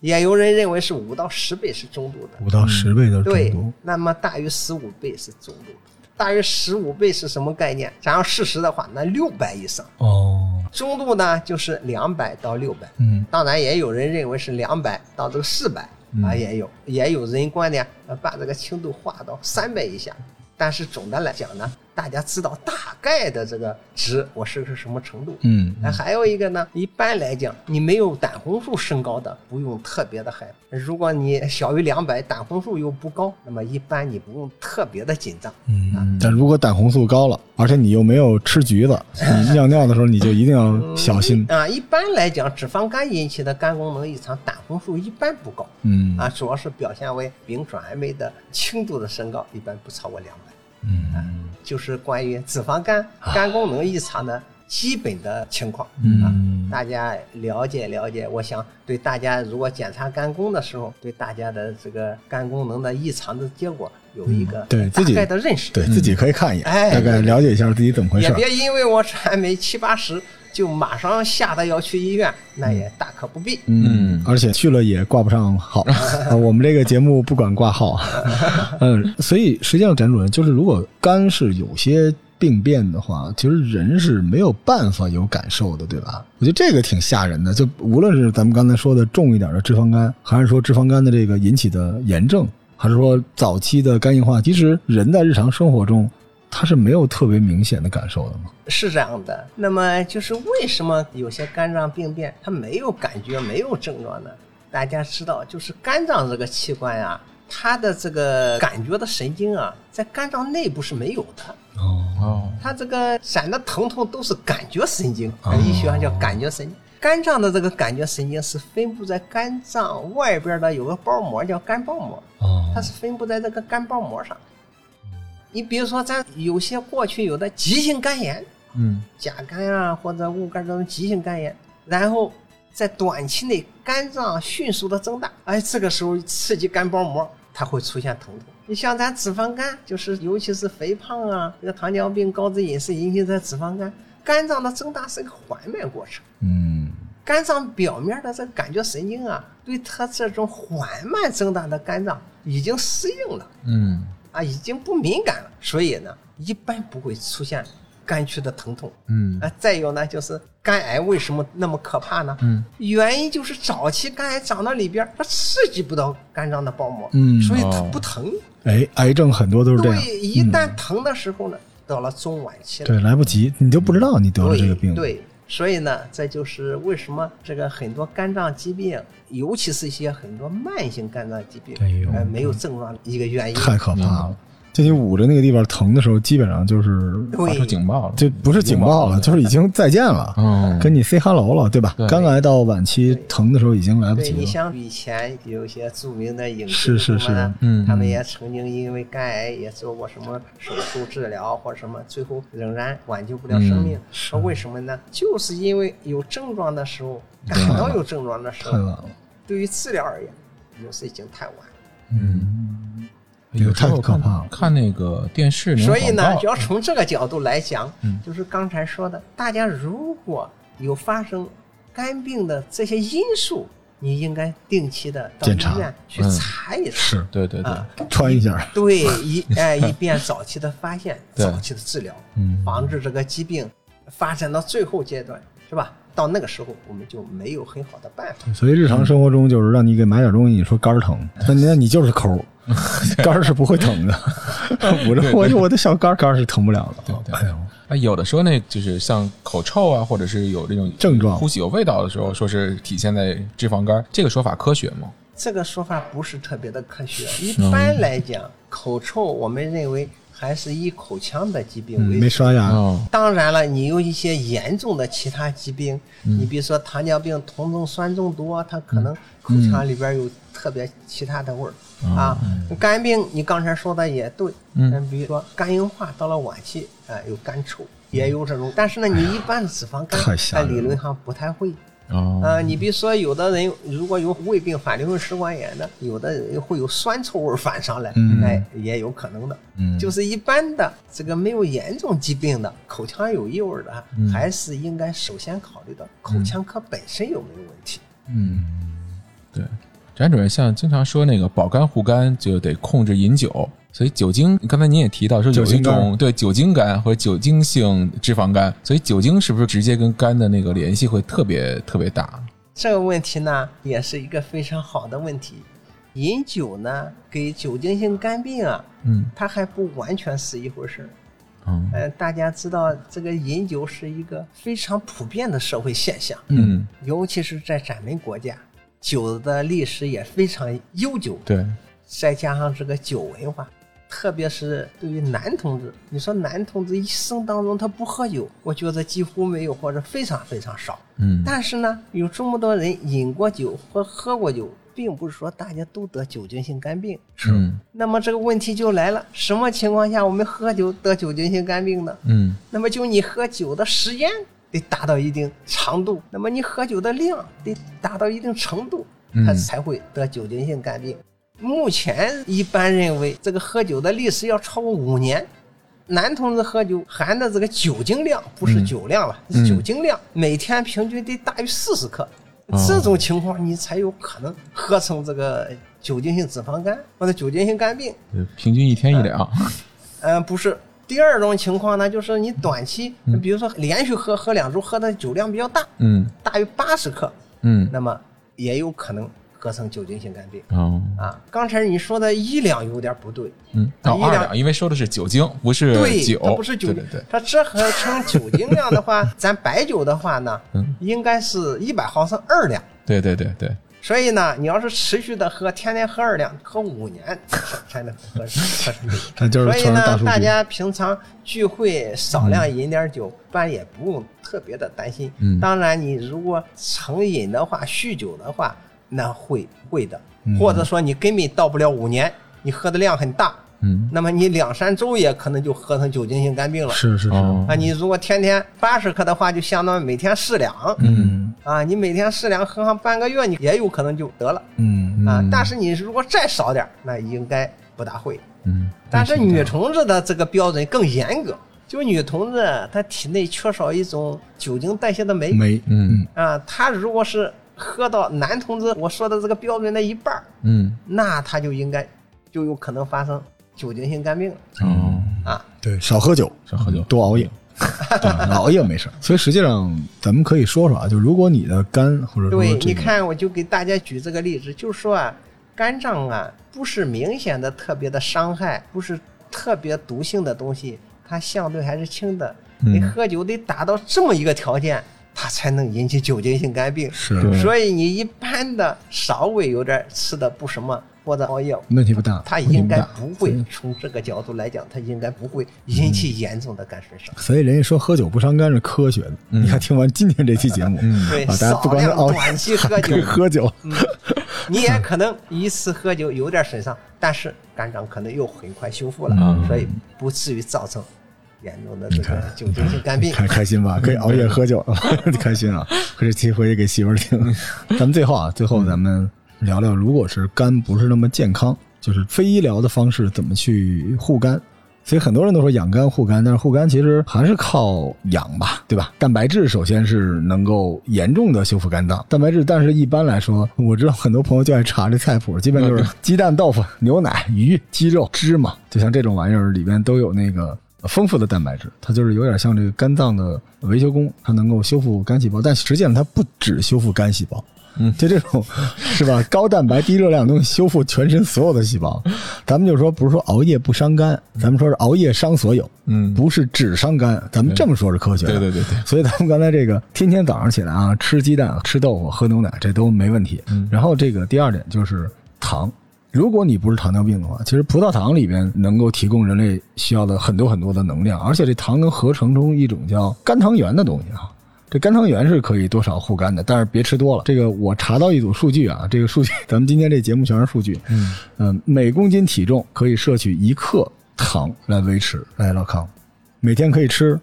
也有人认为是五到十倍是中度的，五到十倍的重对，，那么大于十五倍是中度的。大于十五倍是什么概念？假如事实的话，那六百以上。哦，中度呢就是两百到六百。嗯当然也有人认为是两百到这个四百啊，也有也有人观点呃把这个轻度划到三百以下。但是总的来讲呢，大家知道大概的这个值我是个什么程度。嗯那还有一个呢，一般来讲，你没有胆红素升高的，不用特别的害怕。如果你小于两百，胆红素又不高，那么一般你不用特别的紧张。嗯，但如果胆红素高了，而且你又没有吃橘子，你尿尿的时候你就一定要小心。啊，一般来讲，脂肪肝引起的肝功能异常，胆红素一般不高。嗯啊，主要是表现为丙转氨酶的轻度的升高，一般不超过两百。嗯就是关于脂肪肝、肝功能异常的基本的情况。啊大家了解了解，我想对大家如果检查肝功的时候，对大家的这个肝功能的异常的结果有一个大对自己概的认识。对自己可以看一眼，哎大概了解一下自己怎么回事也。别因为我传媒七八十就马上吓得要去医院，那也大可不必。嗯，而且去了也挂不上号啊。我们这个节目不管挂号，嗯，所以实际上，展主任就是，如果肝是有些病变的话，其实人是没有办法有感受的，对吧？我觉得这个挺吓人的。就无论是咱们刚才说的重一点的脂肪肝，还是说脂肪肝的这个引起的炎症，还是说早期的肝硬化，其实人在日常生活中他是没有特别明显的感受的吗。是这样的，那么就是为什么有些肝脏病变它没有感觉、没有症状呢？大家知道，就是肝脏这个器官呀、它的这个感觉的神经啊，在肝脏内部是没有的。哦，哦，它这个闪的疼痛都是感觉神经，医学上叫感觉神经。肝脏的这个感觉神经是分布在肝脏外边的有个包膜叫肝包膜，哦它是分布在这个肝包膜上。你比如说，咱有些过去有的急性肝炎，嗯甲肝啊或者戊肝这种急性肝炎，然后在短期内肝脏迅速的增大，哎，这个时候刺激肝包膜，它会出现疼痛。你像咱脂肪肝，就是尤其是肥胖啊，这个糖尿病、高脂饮食引起的脂肪肝，肝脏的增大是个缓慢过程。嗯肝脏表面的这个感觉神经啊，对它这种缓慢增大的肝脏已经适应了。嗯啊，已经不敏感了，所以呢，一般不会出现肝区的疼痛。嗯啊，再有呢，就是肝癌为什么那么可怕呢？嗯，原因就是早期肝癌长到里边，它刺激不到肝脏的包膜，嗯所以它哦不疼。哎，癌症很多都是这样。对，一旦疼的时候呢，到了中晚期了。对，来不及，你就不知道你得了这个病。对，对，所以呢，这就是为什么这个很多肝脏疾病，尤其是一些很多慢性肝脏疾病，哎呃，没有症状的一个原因。太可怕了。就你捂着那个地方疼的时候，基本上就是发出，警报了，就不是警报。了，就是已经再见了，嗯。跟你 say hello 了，对吧？对。肝癌到晚期疼的时候已经来不及了。你像以前有一些著名的影是是星什么的是，嗯。他们也曾经因为肝癌也做过什么手术治疗或者什么，最后仍然挽救不了生命。嗯。为什么呢？就是因为有症状的时候，感到有症状的时候，太晚了，对于治疗而言，有时已经太晚了。嗯，有时候看可怕了。看那个电视所以呢只，要从这个角度来讲嗯，就是刚才说的，大家如果有发生肝病的这些因素，你应该定期的到医院去嗯查一查。是。对对对，啊，穿一下。对，以哎以便早期的发现、早期的治疗，嗯。防止这个疾病发展到最后阶段，是吧？到那个时候，我们就没有很好的办法。所以日常生活中就是让你给买点东西，你说肝儿疼，那那你就是抠，肝儿是不会疼的。我这我我的小肝儿肝儿是疼不了的。对对哎有的时候那就是像口臭啊，或者是有这种症状呼吸有味道的时候，说是体现在脂肪肝，这个说法科学吗？这个说法不是特别的科学。一般来讲，口臭我们认为还是以口腔的疾病嗯，为主。没刷牙，哦，当然了，你有一些严重的其他疾病，嗯你比如说糖尿病酮症酸中毒啊，它可能口腔里边有特别其他的味儿、啊。肝病你刚才说的也对，嗯，比如说肝硬化到了晚期，啊、有肝臭，也有这种。但是呢，你一般的脂肪肝，在哎，理论上不太会。哦，啊，你比如说，有的人如果有胃病、反流性食管炎的，有的人会有酸臭味儿反上来，嗯哎，也有可能的。嗯就是一般的这个没有严重疾病的，口腔有异味儿的，嗯还是应该首先考虑到口腔科本身有没有问题。嗯，对，翟主任像经常说那个保肝护肝就得控制饮酒，所以酒精，刚才您也提到说有一酒精肝种对酒精肝或者酒精性脂肪肝，所以酒精是不是直接跟肝的那个联系会特别特别大？这个问题呢，也是一个非常好的问题。饮酒呢，给酒精性肝病啊，嗯它还不完全是一回事儿。嗯呃，大家知道这个饮酒是一个非常普遍的社会现象，嗯，尤其是在咱们国家，酒的历史也非常悠久，对，再加上这个酒文化，特别是对于男同志，你说男同志一生当中他不喝酒，我觉得几乎没有或者非常非常少。嗯但是呢，有这么多人饮过酒或喝过酒，并不是说大家都得酒精性肝病。嗯那么这个问题就来了，什么情况下我们喝酒得酒精性肝病呢？嗯那么就你喝酒的时间得达到一定长度，那么你喝酒的量得达到一定程度，它嗯才会得酒精性肝病。目前一般认为，这个喝酒的历史要超过五年。男同志喝酒含的这个酒精量不是酒量了，嗯是酒精量，每天平均得大于四十克。哦这种情况你才有可能喝成这个酒精性脂肪肝或者酒精性肝病。对平均一天一两，嗯，不是。第二种情况呢，就是你短期，比如说连续喝喝两周，喝的酒量比较大，嗯。大于八十克，嗯。那么也有可能合成酒精性肝病。哦。啊。刚才你说的一两有点不对，嗯哦一两二两，因为说的是酒精，不是对，酒，它不是酒，对对对，它折合成酒精量的话，咱白酒的话呢，嗯。应该是一百毫升二两。对对对对，所以呢，你要是持续的喝，天天喝二两，喝五年才能喝喝成这个。那就是所以呢，大家平常聚会少量饮点酒，一般也不用特别的担心。嗯。当然，你如果成瘾的话，酗酒的话，那会会的，或者说你根本到不了五年，你喝的量很大，嗯那么你两三周也可能就喝成酒精性肝病了。是是是，哦啊，你如果天天八十克的话，就相当于每天四两。嗯啊，你每天四两喝上半个月，你也有可能就得了嗯啊嗯。但是你如果再少点，那应该不大会。嗯，但是女同志的这个标准更严格，就女同志她体内缺少一种酒精代谢的酶酶嗯啊，她如果是喝到男同志我说的这个标准的一半儿，嗯那她就应该就有可能发生酒精性肝病了哦，啊。对，少喝酒，少喝酒多熬夜。对 熬夜没事，所以实际上咱们可以说说啊，就如果你的肝或者说对，你看，我就给大家举这个例子，就是说啊，肝脏啊不是明显的特别的伤害，不是特别毒性的东西，它相对还是轻的。嗯你喝酒得达到这么一个条件，它才能引起酒精性肝病。是所以你一般的稍微有点吃的不什么或者熬夜，问题不大。他应该不会从这个角度来讲，他应该不会引起严重的肝损伤。所以人家说喝酒不伤肝是科学的。你看，听完今天这期节目，嗯对，啊，大家少不光是熬量短期喝酒，喝酒，你也可能一次喝酒有点损伤，但是肝脏可能又很快修复了，嗯所以不至于造成严重的这个酒精性肝病。开开心吧？可以熬夜喝酒了 开心啊！这期回去给媳妇儿听。咱们最后啊，最后咱们聊聊，如果是肝不是那么健康，就是非医疗的方式怎么去护肝。所以很多人都说养肝护肝，但是护肝其实还是靠养吧，对吧？蛋白质首先是能够严重的修复肝脏，蛋白质，但是一般来说，我知道很多朋友就爱查这菜谱，基本就是鸡蛋、豆腐、牛奶、鱼、鸡肉、芝麻，就像这种玩意儿里边都有那个丰富的蛋白质，它就是有点像这个肝脏的维修工，它能够修复肝细胞，但实际上它不只修复肝细胞。嗯 就这种是吧？高蛋白、低热量能修复全身所有的细胞。咱们就说，不是说熬夜不伤肝，咱们说是熬夜伤所有，嗯，不是只伤肝。咱们这么说是科学的。对对对对，所以咱们刚才这个天天早上起来啊，吃鸡蛋、吃豆腐、喝牛奶，这都没问题。嗯然后这个第二点就是糖。如果你不是糖尿病的话，其实葡萄糖里边能够提供人类需要的很多很多的能量，而且这糖能合成出一种叫肝糖原的东西啊。这肝汤原是可以多少护肝的，但是别吃多了。这个我查到一组数据啊，这个数据 咱们今天这节目全是数据。嗯嗯，每公斤体重可以摄取一克糖来维持来老康，每天可以吃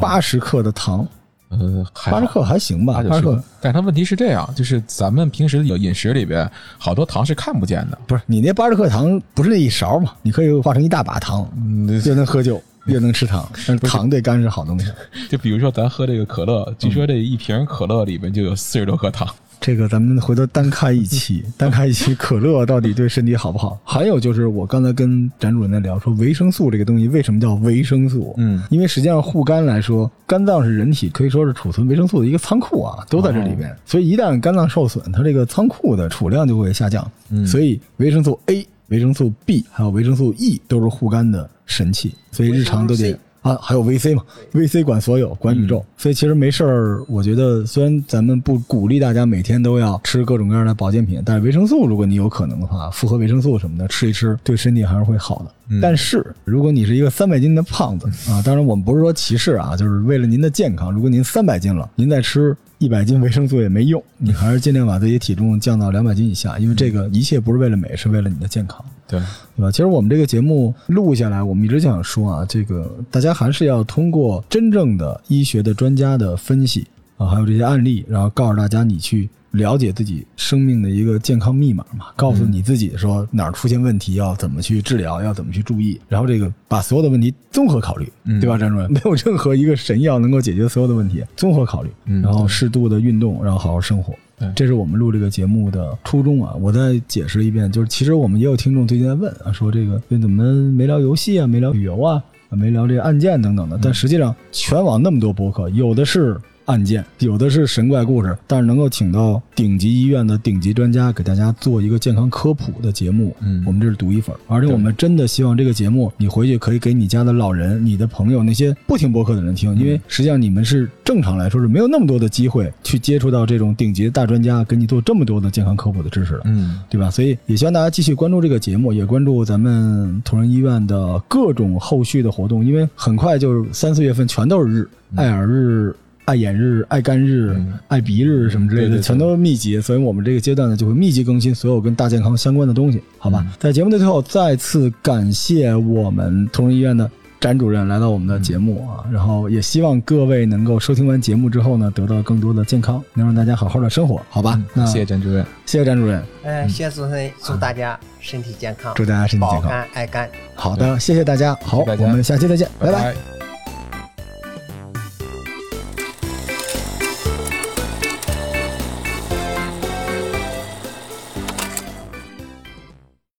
八十克的糖，呃，八十克还行吧，八九十克。但它问题是这样，就是咱们平时有饮食里边好多糖是看不见的，不是你那八十克糖不是那一勺嘛？你可以化成一大把糖，嗯，又能喝酒又能吃糖，但是糖对肝是好东西。就比如说咱喝这个可乐，据说这一瓶可乐里面就有四十多克糖，这个咱们回头单开一期，单开一期可乐到底对身体好不好？还有就是我刚才跟展主任在聊说维生素这个东西为什么叫维生素？嗯，因为实际上护肝来说，肝脏是人体可以说是储存维生素的一个仓库啊，都在这里边。所以一旦肝脏受损，它这个仓库的储量就会下降。嗯所以维生素 A、维生素 B 还有维生素 E 都是护肝的神器，所以日常都得 C。啊，还有 VC 嘛，VC 管所有，管宇宙，所以其实没事儿。我觉得虽然咱们不鼓励大家每天都要吃各种各样的保健品，但是维生素，如果你有可能的话，复合维生素什么的吃一吃，对身体还是会好的。嗯但是如果你是一个三百斤的胖子啊，当然我们不是说歧视啊，就是为了您的健康，如果您三百斤了，您再吃一百斤维生素也没用，你还是尽量把自己体重降到两百斤以下，因为这个一切不是为了美，是为了你的健康。对，对吧？其实我们这个节目录下来，我们一直想说啊，这个大家还是要通过真正的医学的专家的分析啊，还有这些案例，然后告诉大家你去了解自己生命的一个健康密码嘛，告诉你自己说哪儿出现问题要怎么去治疗，要怎么去注意，然后这个把所有的问题综合考虑，嗯对吧？张主任，没有任何一个神药能够解决所有的问题，综合考虑，嗯然后适度的运动，然后好好生活。这是我们录这个节目的初衷啊！我再解释一遍，就是其实我们也有听众最近在问啊，说这个为怎么没聊游戏啊，没聊旅游啊，啊没聊这个案件等等的。但实际上，全网那么多博客，有的是案件，有的是神怪故事，但是能够请到顶级医院的顶级专家给大家做一个健康科普的节目，嗯。我们这是独一份儿，而且我们真的希望这个节目你回去可以给你家的老人、你的朋友、那些不听播客的人听，因为实际上你们是正常来说是没有那么多的机会去接触到这种顶级的大专家给你做这么多的健康科普的知识的。嗯，对吧？所以也希望大家继续关注这个节目，也关注咱们同仁医院的各种后续的活动，因为很快就是三四月份全都是日，爱尔日、爱眼日、爱肝日、嗯爱鼻日什么之类的，对对对全都是密集。所以我们这个阶段呢，就会密集更新所有跟大健康相关的东西，好吧？嗯在节目的最后，再次感谢我们同仁医院的。詹主任来到我们的节目啊，然后也希望各位能够收听完节目之后呢，得到更多的健康，能让大家好好的生活，好吧？那嗯谢谢詹主任，谢谢詹主任，哎，谢谢主持人，祝大家身体健康，祝大家身体健康。保肝爱肝。好的，谢谢大家。好，我们下期再见，拜拜拜